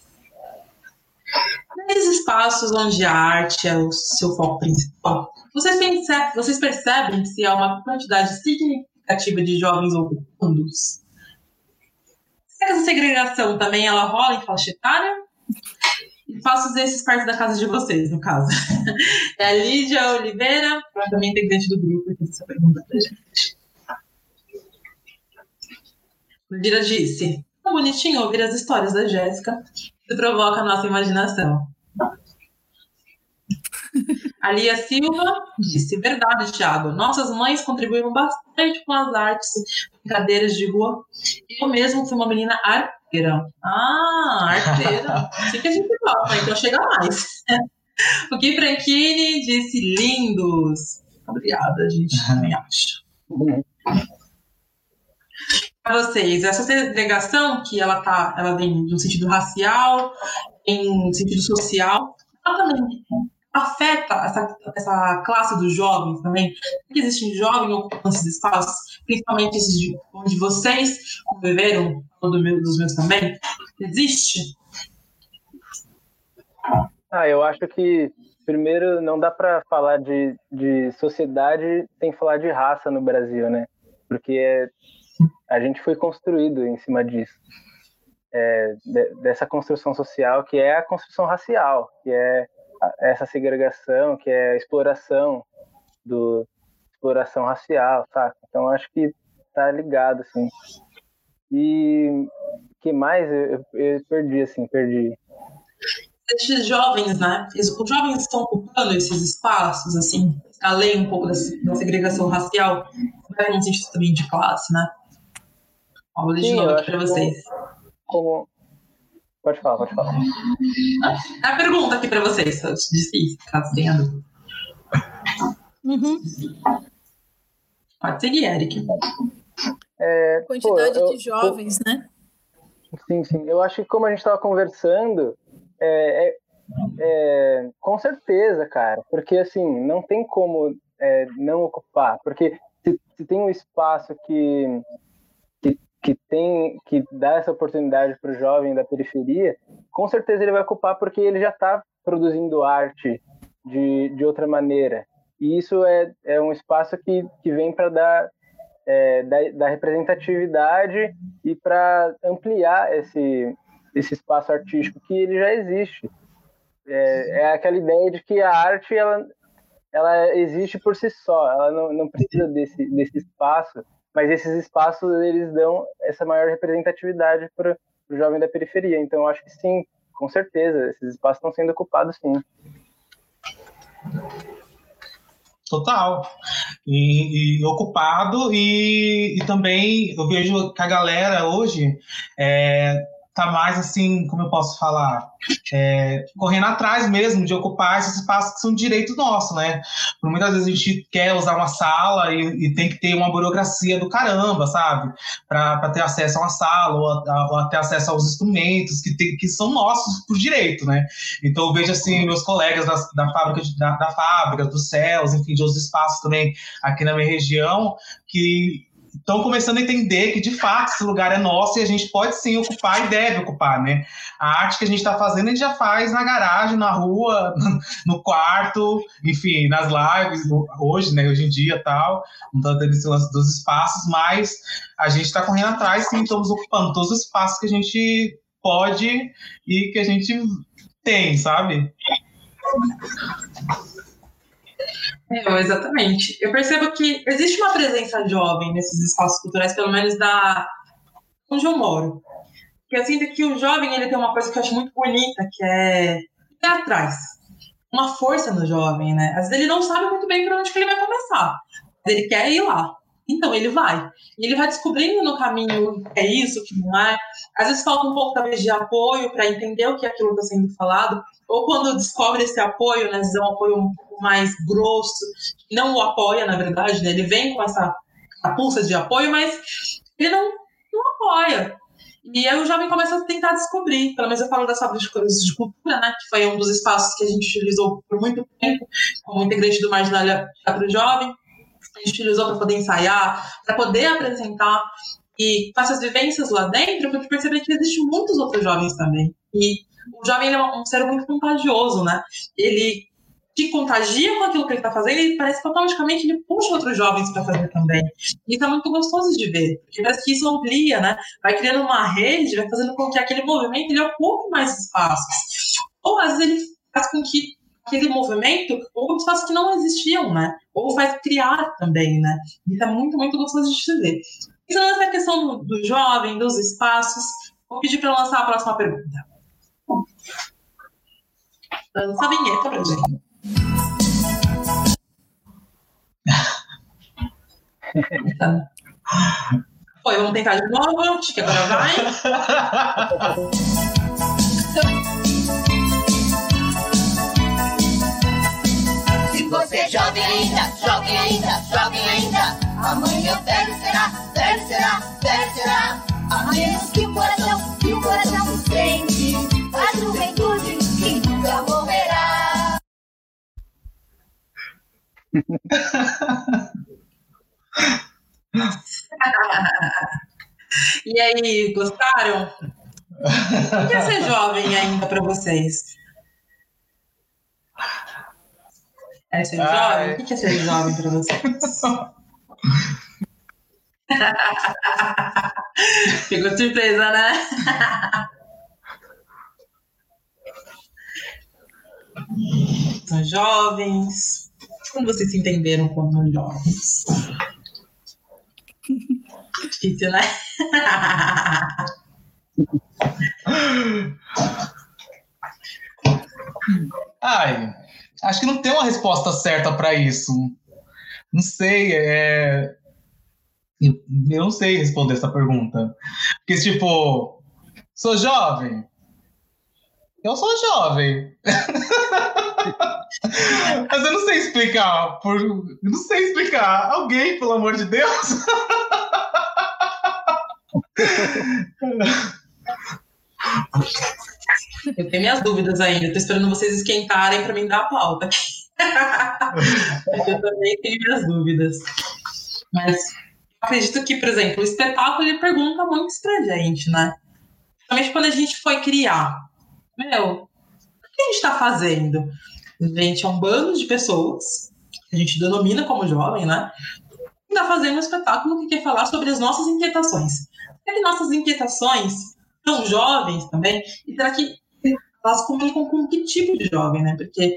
Nesses espaços onde a arte é o seu foco principal, vocês, pensam, vocês percebem se há uma quantidade significativa de jovens ocupando-os? Será que essa segregação também ela rola em faixa etária? Faço esses partes da casa de vocês, no caso. É a Lídia Oliveira, também integrante do grupo, que essa pergunta pra gente. Lídia disse: é bonitinho ouvir as histórias da Jéssica que provoca a nossa imaginação. A Lia Silva disse: Verdade, Thiago. Nossas mães contribuíram bastante com as artes, brincadeiras de rua. Eu mesmo fui uma menina arteira. Ah, arteira. Assim que a gente gosta, então chega mais. O Gui Franchini disse: Lindos. Obrigada, gente também acha. Para vocês, essa segregação que ela tá, ela vem de um sentido racial, em sentido social, ela também afeta essa, essa classe dos jovens também? Que existem jovens ocupando esses espaços, principalmente esses de, onde vocês conviveram, do meu, dos meus também? Existe? Ah, eu acho que primeiro não dá para falar de, de sociedade sem falar de raça no Brasil, né? porque a gente foi construído em cima disso. É, de, dessa construção social que é a construção racial, que é essa segregação, que é a exploração do exploração racial, saca? Então acho que tá ligado assim. E que mais eu, eu perdi assim, perdi. Esses jovens, né? Os jovens estão ocupando esses espaços, assim, além um pouco da, da segregação racial, vai no sentido também de classe, né? Vou de novo aqui para vocês. Como, Pode falar, pode falar. A pergunta aqui para vocês, difícil, caso tenha dúvida. Uhum. Pode seguir, Eric. É, Quantidade pô, eu, de jovens, eu, né? Sim, sim. Eu acho que como a gente estava conversando, é, é, é, com certeza, cara. Porque assim, não tem como é, não ocupar. Porque se, se tem um espaço que que tem que dá essa oportunidade para o jovem da periferia, com certeza ele vai ocupar porque ele já está produzindo arte de, de outra maneira. E isso é, é um espaço que, que vem para dar, é, dar, dar representatividade e para ampliar esse, esse espaço artístico que ele já existe. É, é aquela ideia de que a arte ela, ela existe por si só, ela não, não precisa desse, desse espaço mas esses espaços eles dão essa maior representatividade para o jovem da periferia. Então, eu acho que sim, com certeza, esses espaços estão sendo ocupados, sim. Total. E, e ocupado, e, e, também eu vejo que a galera hoje é, tá mais assim, como eu posso falar, é, correndo atrás mesmo de ocupar esses espaços que são direito nosso, né? Por muitas vezes a gente quer usar uma sala e, e tem que ter uma burocracia do caramba, sabe? Para ter acesso a uma sala ou, a, ou a ter acesso aos instrumentos que, tem, que são nossos por direito, né? Então eu vejo assim meus colegas da, da fábrica, de, da, da fábrica, dos céus, enfim, de outros espaços também aqui na minha região que estão começando a entender que de fato esse lugar é nosso e a gente pode sim ocupar e deve ocupar, né? A arte que a gente está fazendo a gente já faz na garagem, na rua, no quarto, enfim, nas lives hoje, né? Hoje em dia tal, não está tendo esse lance dos espaços, mas a gente está correndo atrás, sim, estamos ocupando todos os espaços que a gente pode e que a gente tem, sabe? É, exatamente. Eu percebo que existe uma presença jovem nesses espaços culturais, pelo menos da onde eu moro. Que eu sinto que o jovem ele tem uma coisa que eu acho muito bonita, que é ir atrás. Uma força no jovem, né? Às vezes ele não sabe muito bem para onde que ele vai começar. Mas ele quer ir lá. Então ele vai. E ele vai descobrindo no caminho é isso, que não é. Às vezes falta um pouco talvez de apoio para entender o que aquilo está sendo falado. Ou quando descobre esse apoio, né? É um apoio um mais grosso, não o apoia, na verdade, né? Ele vem com essa pulsa de apoio, mas ele não, não apoia. E aí o jovem começa a tentar descobrir, pelo menos eu falo das fábricas de cultura, né, que foi um dos espaços que a gente utilizou por muito tempo como integrante do Marginalia para o Jovem. A gente utilizou para poder ensaiar, para poder apresentar e com essas vivências lá dentro, eu pude perceber que existem muitos outros jovens também. E o jovem é um ser muito contagioso, né? Ele te contagia com aquilo que ele está fazendo e parece que automaticamente ele puxa outros jovens para fazer também. E isso é muito gostoso de ver, porque parece que isso amplia, né? Vai criando uma rede, vai fazendo com que aquele movimento ele ocupe mais espaços. Ou às vezes ele faz com que aquele movimento ocupe espaços que não existiam, né? Ou faz criar também, né? Isso é muito, muito gostoso de se ver. Então, essa questão do, do jovem, dos espaços, vou pedir para lançar a próxima pergunta. Lança a vinheta para gente. Foi, vamos tentar de novo. Acho que agora vai. jovem ainda, jovem ainda, amanhã velho será, velho será, velho será. A menos que o coração, que o coração sente a juventude que nunca morrerá. e aí, gostaram? O que é ser jovem ainda para vocês? É ser jovem? O que é ser jovem para vocês? Pegou surpresa, né? São jovens. Como vocês se entenderam como jovens? Difícil, né? Ai, acho que não tem uma resposta certa para isso. Não sei, é... eu, não sei responder essa pergunta. Porque, tipo, sou jovem? Eu sou jovem. Mas eu não sei explicar. Por... Não sei explicar. Alguém, pelo amor de Deus. Eu tenho minhas dúvidas ainda. Estou esperando vocês esquentarem para mim dar a pauta. eu também tenho minhas dúvidas. Mas acredito que, por exemplo, o espetáculo ele pergunta muito isso pra gente, né? Principalmente quando a gente foi criar. Meu, o que a gente está fazendo? A gente é um bando de pessoas, que a gente denomina como jovem, né? Está fazendo um espetáculo que quer falar sobre as nossas inquietações. Será que nossas inquietações são jovens também? E será que elas comunicam com que tipo de jovem, né? Porque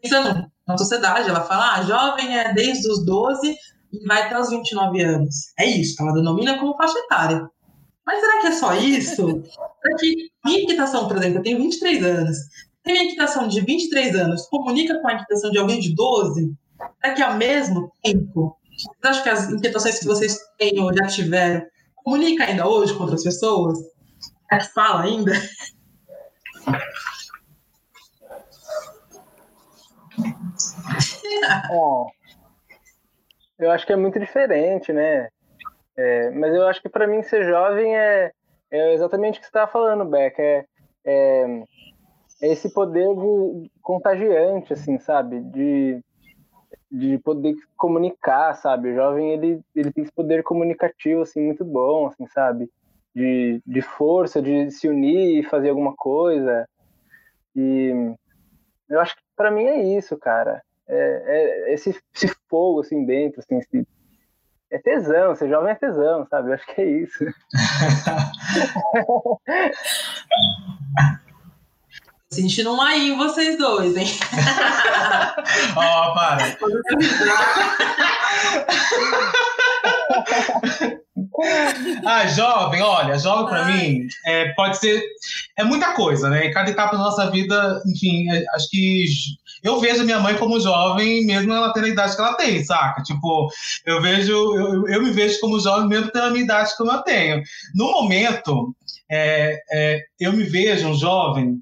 pensando na sociedade, ela fala, ah, jovem é desde os 12 e vai até os 29 anos. É isso, ela denomina como faixa etária. Mas será que é só isso? Porque minha inquietação, por exemplo, eu tenho 23 anos. Se minha inquietação de 23 anos comunica com a inquietação de alguém de 12, será que ao mesmo tempo? Vocês acham que as inquietações que vocês têm ou já tiveram comunica ainda hoje com outras pessoas? É que fala ainda? Bom, eu acho que é muito diferente, né? É, mas eu acho que para mim ser jovem é, é exatamente o que você estava falando, Beck. É, é, é, esse poder de, contagiante, assim, sabe? De, de poder comunicar, sabe? O jovem, ele, ele tem esse poder comunicativo, assim, muito bom, assim, sabe? De, de força, de se unir e fazer alguma coisa. E eu acho que para mim é isso, cara. É, é esse, esse, fogo assim dentro, assim, esse, é tesão, ser jovem é tesão, sabe? Eu acho que é isso. Sentindo um aí em vocês dois, hein? Ó, oh, para. ah, jovem, olha, jovem para mim é, pode ser. É muita coisa, né? Em cada etapa da nossa vida, enfim, é, acho que eu vejo a minha mãe como jovem, mesmo ela tendo a idade que ela tem, saca? Tipo, eu vejo, eu, eu me vejo como jovem mesmo tendo a minha idade como eu tenho. No momento, é, é, eu me vejo um jovem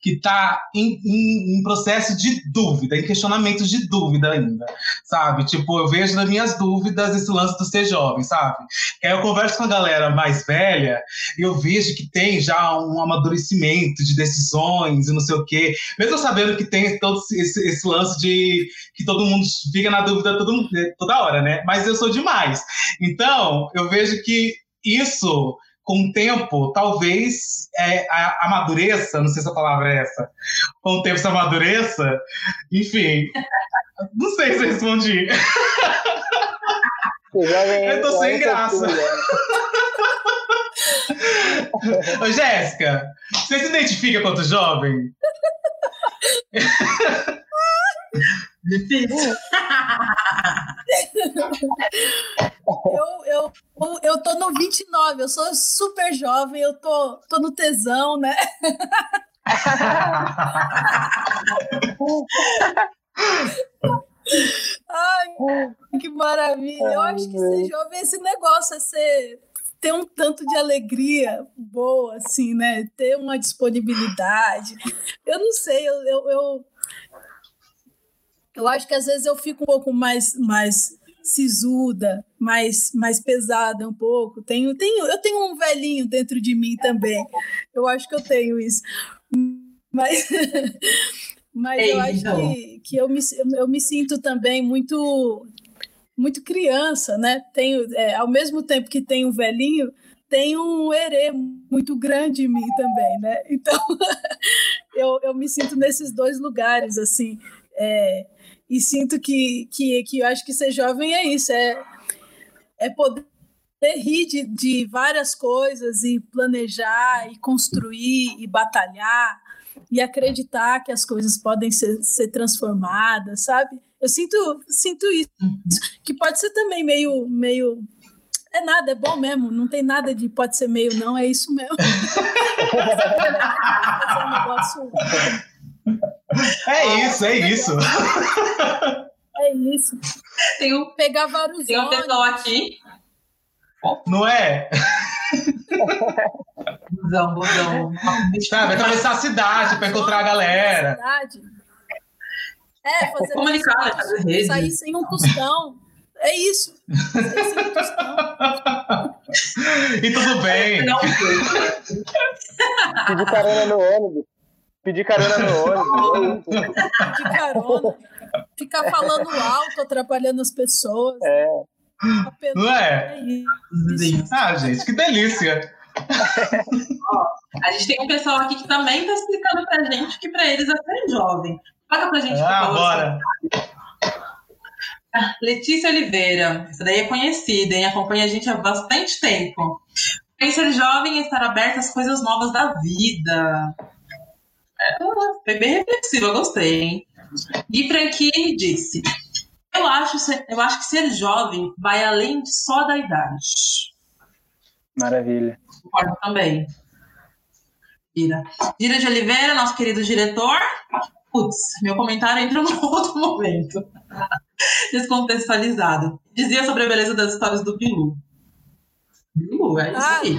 que está em, em, em, processo de dúvida, em questionamento de dúvida ainda, sabe? Tipo, eu vejo nas minhas dúvidas esse lance do ser jovem, sabe? Aí eu converso com a galera mais velha e eu vejo que tem já um amadurecimento de decisões e não sei o quê, mesmo sabendo que tem todo esse, esse lance de que todo mundo fica na dúvida todo, toda hora, né? Mas eu sou demais. Então, eu vejo que isso com o tempo, talvez é, amadureça, não sei se a palavra é essa, com o tempo se amadureça, enfim, não sei se eu respondi. eu tô sem graça. Ô, Jéssica, você se identifica quanto jovem? Difícil. eu, eu, eu tô no 29, eu sou super jovem, eu tô, tô no tesão, né? Ai, que maravilha. Eu acho que ser jovem é esse negócio, é ser ter um tanto de alegria boa, assim, né? Ter uma disponibilidade. Eu não sei, eu, eu, eu, eu acho que às vezes eu fico um pouco mais, mais sisuda, mais, mais pesada um pouco. Tenho, tenho, eu tenho um velhinho dentro de mim também. Eu acho que eu tenho isso. Mas, mas Ei, eu acho então. que, que eu, me, eu me sinto também muito muito criança, né? Tenho, é, ao mesmo tempo que tenho um velhinho, tem um herê muito grande em mim também, né? Então, eu, eu me sinto nesses dois lugares, assim. É, e sinto que, que, que eu acho que ser jovem é isso, é, é poder rir de, de várias coisas e planejar e construir e batalhar e acreditar que as coisas podem ser, ser transformadas, sabe? Eu sinto, sinto isso, que pode ser também meio, meio é nada, é bom mesmo, não tem nada de pode ser meio, não, é isso mesmo. é isso, é isso. É isso. Tem um, pegar vários Tem um pessoal aqui. Não é? Busão, busão. Sabe, atravessar a cidade para encontrar a galera. Cidade. É, fazer comunicar, redes. Sair sem um tostão. É isso. e tudo bem. Pedir carona no ônibus. Pedir carona no ônibus. Pedir carona. Ficar falando alto, atrapalhando as pessoas. É. Não é? é ah, gente, que delícia. Ó, a gente tem um pessoal aqui que também está explicando pra gente que pra eles é ser jovem. Paga pra gente. Ah, bora. Letícia Oliveira, essa daí é conhecida, hein? Acompanha a gente há bastante tempo. Em ser jovem e estar aberta às coisas novas da vida. Foi bem reflexiva, eu gostei, hein? Gui Franchini disse: eu acho, eu acho que ser jovem vai além só da idade. Maravilha. Concordo também. Gira. Gira de Oliveira, nosso querido diretor. Putz, meu comentário entra num outro momento. Descontextualizado. Dizia sobre a beleza das histórias do Bilu. Bilu, é isso aí.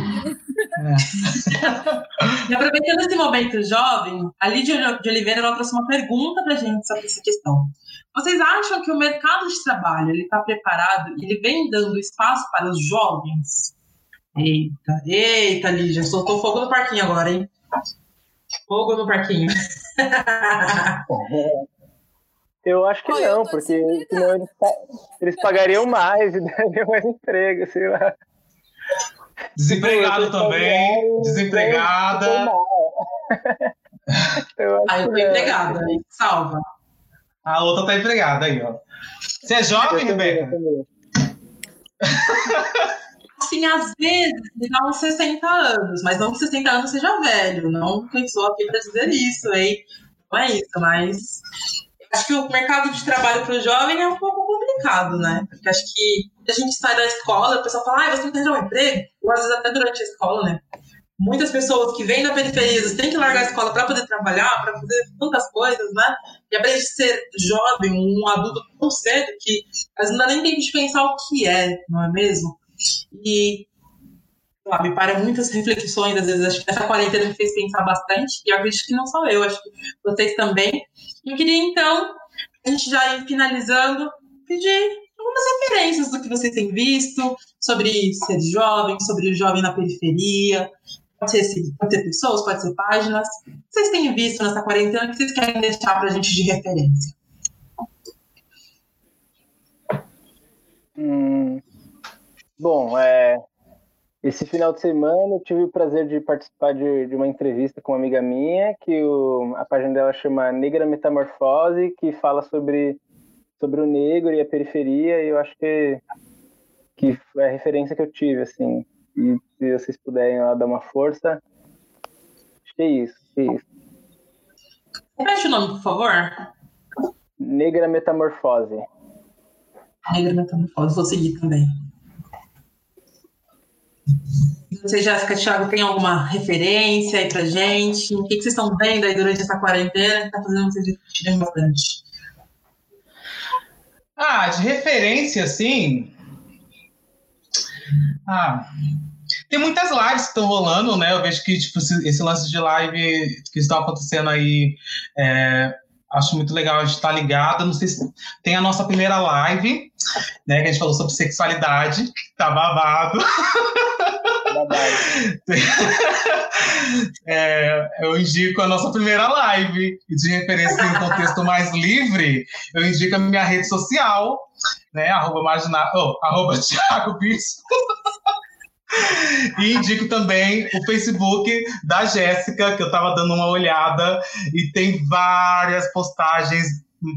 É. e aproveitando esse momento jovem, a Lídia de Oliveira ela trouxe uma pergunta para a gente sobre essa questão. Vocês acham que o mercado de trabalho está preparado e ele vem dando espaço para os jovens? Eita, eita, Lídia, soltou fogo no parquinho agora, hein? Fogo no parquinho. Eu acho que não, porque senão eles, eles pagariam mais e dariam mais emprego, sei lá. Desempregado também, desempregada. Aí eu tô empregada, salva. A outra tá empregada aí, ó. Você é jovem, Rebeca? Assim, às vezes, dá uns 60 anos, mas não que 60 anos seja velho, não pensou aqui para dizer isso, hein? Não é isso, mas acho que o mercado de trabalho para o jovem é um pouco complicado, né? Porque acho que a gente sai da escola, o pessoal fala, ah, você tem que arranjar um emprego, ou às vezes até durante a escola, né? Muitas pessoas que vêm da periferia têm que largar a escola para poder trabalhar, para fazer tantas coisas, né? E aprende a ser jovem, um adulto tão cedo que às vezes não dá nem tempo de pensar o que é, não é mesmo? E lá, me param muitas reflexões, às vezes, acho que essa quarentena me fez pensar bastante, e eu acredito que não só eu, acho que vocês também. Eu queria, então, a gente já ir finalizando, pedir algumas referências do que vocês têm visto sobre ser jovem, sobre o jovem na periferia. Pode ser, pode ser pessoas, pode ser páginas. O que vocês têm visto nessa quarentena que vocês querem deixar para a gente de referência? Hum, bom, é, esse final de semana eu tive o prazer de participar de, de uma entrevista com uma amiga minha, que o, a página dela chama Negra Metamorfose, que fala sobre, sobre o negro e a periferia, e eu acho que, que foi a referência que eu tive, assim. E se vocês puderem lá dar uma força, acho que é isso, é isso. Repete o nome, por favor. Negra Metamorfose. Negra Metamorfose, vou seguir também. Você, Jéssica, Thiago, tem alguma referência aí pra gente? O que, vocês estão vendo aí durante essa quarentena que tá fazendo vocês discutirem bastante? Ah, de referência, assim. Ah, tem muitas lives que estão rolando, né? Eu vejo que tipo, esse lance de live que está acontecendo aí é, acho muito legal a gente estar tá ligado. Não sei se tem a nossa primeira live, né? Que a gente falou sobre sexualidade, tá babado. é, eu indico a nossa primeira live. E de referência em um contexto mais livre, eu indico a minha rede social, né? Arroba, marginal, oh, arroba Thiago Bispo. E indico também o Facebook da Jéssica, que eu estava dando uma olhada, e tem várias postagens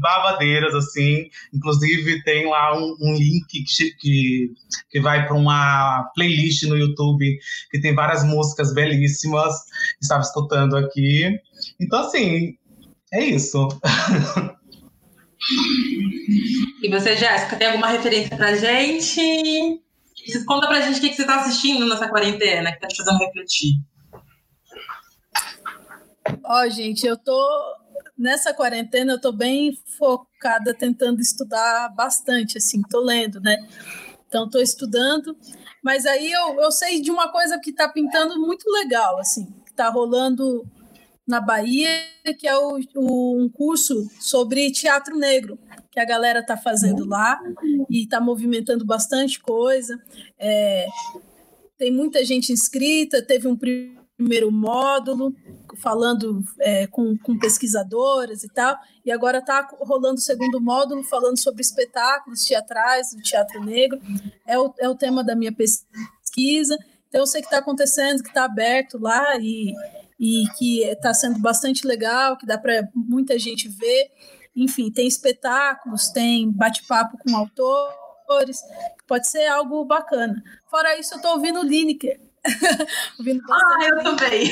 babadeiras, assim. Inclusive, tem lá um, um link que, que, que vai para uma playlist no YouTube que tem várias músicas belíssimas. Estava escutando aqui. Então, assim, é isso. E você, Jéssica, tem alguma referência pra gente? Conta pra gente o que você tá assistindo nessa quarentena, que tá te fazendo refletir. Ó, oh, gente, eu tô nessa quarentena, eu tô bem focada tentando estudar bastante, assim, tô lendo, né? Então, tô estudando, mas aí eu, eu sei de uma coisa que tá pintando muito legal, assim, que tá rolando na Bahia, que é o, o, um curso sobre teatro negro, que a galera está fazendo lá e está movimentando bastante coisa. É, tem muita gente inscrita, teve um primeiro módulo falando é, com, com pesquisadoras e tal, e agora está rolando o segundo módulo falando sobre espetáculos teatrais do teatro negro. É o, é o tema da minha pesquisa. Então, eu sei que está acontecendo, que está aberto lá e e que está sendo bastante legal, que dá para muita gente ver. Enfim, tem espetáculos, tem bate-papo com autores, pode ser algo bacana. Fora isso, eu estou ouvindo Lineker. ouvindo ah, eu também.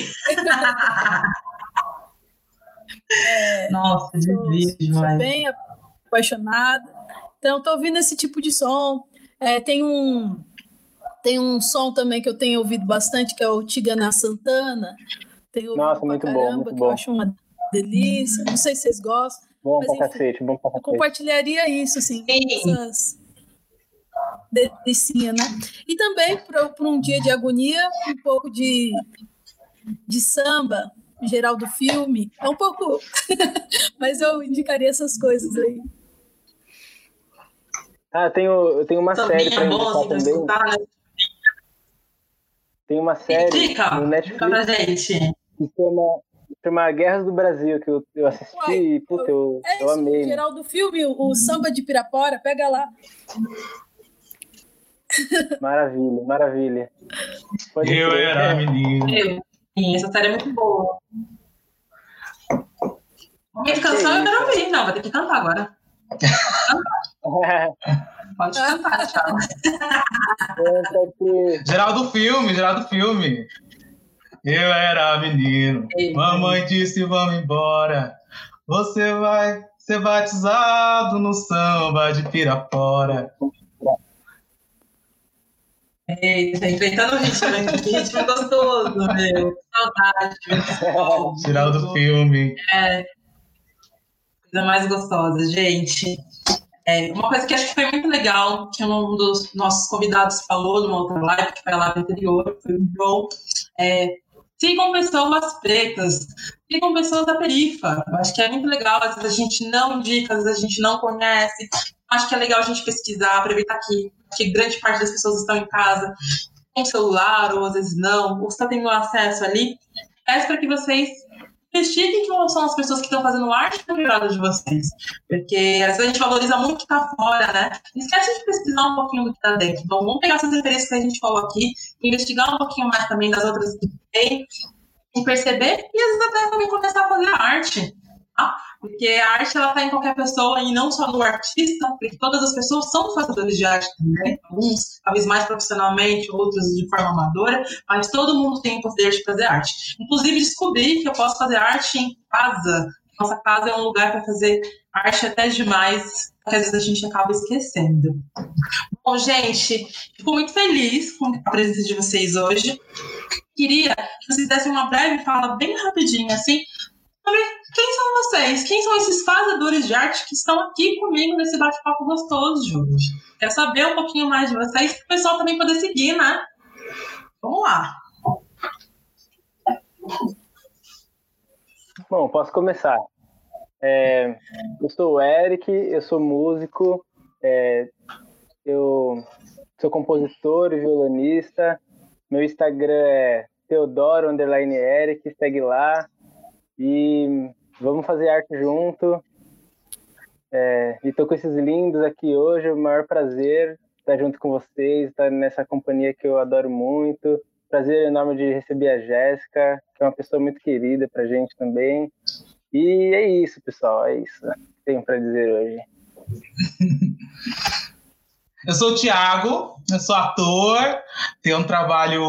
é, Nossa, sou, sou bem apaixonada. Então, estou ouvindo esse tipo de som. É, tem um tem um som também que eu tenho ouvido bastante, que é o Tigana Santana, tenho Nossa, muito caramba, bom, muito que bom. eu acho uma delícia. Não sei se vocês gostam. Bom mas, pra enfim, cacete, bom pra cacete. Eu compartilharia isso, assim, essas delicinha, né? E também para um dia de agonia, um pouco de, de samba, geral do filme. É um pouco. mas eu indicaria essas coisas aí. Ah, eu tenho, eu tenho uma também série para é indicar também. Escutar, né? Tem uma série Dica, no Netflix. Gente que chama, chama Guerras do Brasil, que eu, eu assisti Uai, e, puta, eu, é eu isso, amei. No geral do filme, o, o Samba de Pirapora, pega lá. Maravilha, maravilha. Pode eu ser. era menino. Eu. Sim, essa série é muito boa. Momento canção eu quero ouvir, não, vai ter que cantar agora. Pode cantar, tchau. Geraldo Filme, Geraldo Filme. Eu era menino, mamãe disse vamos embora. Você vai ser batizado no samba de Pirapora. Eita, enfrentando o ritmo, né? que ritmo gostoso, meu. Saudade. Tirar do filme. É. Coisa mais gostosa, gente. É, uma coisa que acho que foi muito legal, que um dos nossos convidados falou numa outra live, que foi a live anterior, foi o Joe, é, Sigam pessoas pretas, sigam pessoas da perifa. Eu acho que é muito legal, às vezes a gente não indica, às vezes a gente não conhece. Acho que é legal a gente pesquisar, aproveitar que, que grande parte das pessoas estão em casa com celular, ou às vezes não, ou está tendo acesso ali. Peço para que vocês investiguem quem são as pessoas que estão fazendo arte na privada de vocês. Porque às vezes a gente valoriza muito o que está fora, né? Esquece de pesquisar um pouquinho do que está dentro. Então vamos pegar essas referências que a gente falou aqui, investigar um pouquinho mais também das outras que tem, e perceber, e às vezes até também começar a fazer arte. Tá? Porque a arte ela está em qualquer pessoa e não só no artista, porque todas as pessoas são fazedores de arte também, alguns talvez mais profissionalmente, outros de forma amadora, mas todo mundo tem o poder de fazer arte. Inclusive descobri que eu posso fazer arte em casa. Nossa casa é um lugar para fazer arte até demais, que às vezes a gente acaba esquecendo. Bom, gente, fico muito feliz com a presença de vocês hoje. Queria que vocês dessem uma breve fala bem rapidinho, assim, sobre quem são vocês? Quem são esses fazedores de arte que estão aqui comigo nesse bate-papo gostoso de hoje? Quero saber um pouquinho mais de vocês, para o pessoal também poder seguir, né? Vamos lá. Bom, posso começar. É, eu sou o Eric, eu sou músico, é, eu sou compositor e violonista. Meu Instagram é Teodoro Eric, segue lá. E vamos fazer arte junto. É, e tô com esses lindos aqui hoje, o maior prazer estar junto com vocês, estar nessa companhia que eu adoro muito. Prazer enorme de receber a Jéssica, que é uma pessoa muito querida pra gente também. E é isso, pessoal, é isso. tem para dizer hoje. Eu sou o Thiago, eu sou ator, tenho um trabalho.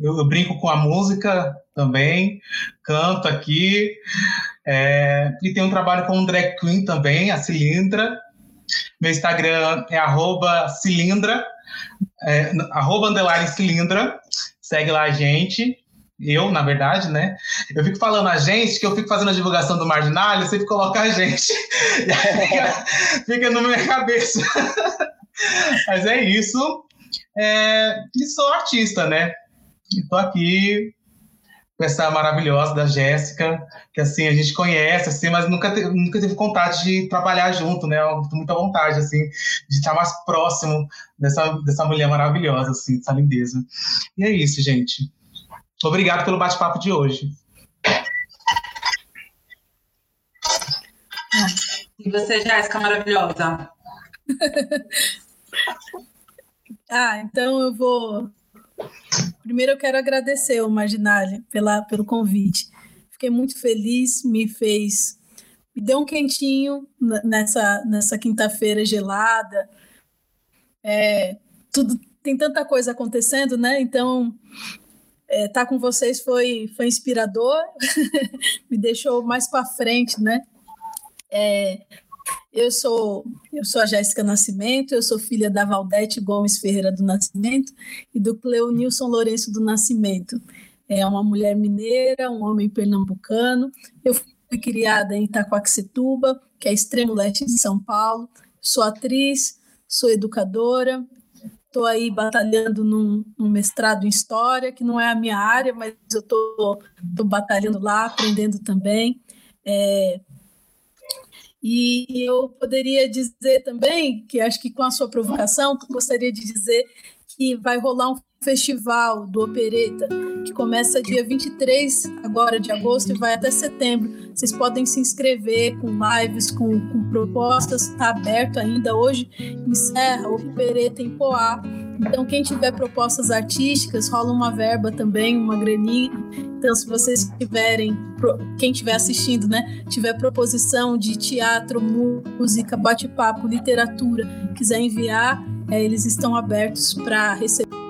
Eu, eu brinco com a música também, canto aqui, é, e tenho um trabalho com drag queen também, a Cilindra. Meu Instagram é cilindra, é, arroba underline cilindra. Segue lá a gente. Eu, na verdade, né? Eu fico falando a gente, que eu fico fazendo a divulgação do Marginal, eu sempre coloco a gente. Fica, fica na minha cabeça. Mas é isso. É, e sou artista, né? Estou aqui essa maravilhosa da Jéssica, que assim a gente conhece, assim, mas nunca, te, nunca teve vontade de trabalhar junto, né? Muita vontade, assim, de estar mais próximo dessa, dessa mulher maravilhosa, assim, dessa lindeza. E é isso, gente. Obrigado pelo bate-papo de hoje. E você, Jéssica, maravilhosa? ah, então eu vou. Primeiro eu quero agradecer ao Marginale pela, pelo convite. Fiquei muito feliz, me fez. Me deu um quentinho nessa, nessa quinta-feira gelada. É, tudo tem tanta coisa acontecendo, né? Então, estar é, tá com vocês foi, foi inspirador, me deixou mais para frente, né? É, eu sou eu sou a Jéssica Nascimento, eu sou filha da Valdete Gomes Ferreira do Nascimento e do Cleonilson Lourenço do Nascimento. É uma mulher mineira, um homem pernambucano. Eu fui criada em Itacoaxetuba, que é extremo leste de São Paulo. Sou atriz, sou educadora, estou aí batalhando num, num, mestrado em História, que não é a minha área, mas eu estou batalhando lá, aprendendo também. É, e eu poderia dizer também, que acho que com a sua provocação, gostaria de dizer que vai rolar um festival do Opereta, que começa dia 23 agora de agosto e vai até setembro. Vocês podem se inscrever com lives, com, com propostas, está aberto ainda hoje, encerra o Opereta em Poá. Então, quem tiver propostas artísticas, rola uma verba também, uma graninha. Então, se vocês tiverem, quem estiver assistindo, né, tiver proposição de teatro, música, bate-papo, literatura, quiser enviar, é, eles estão abertos para receber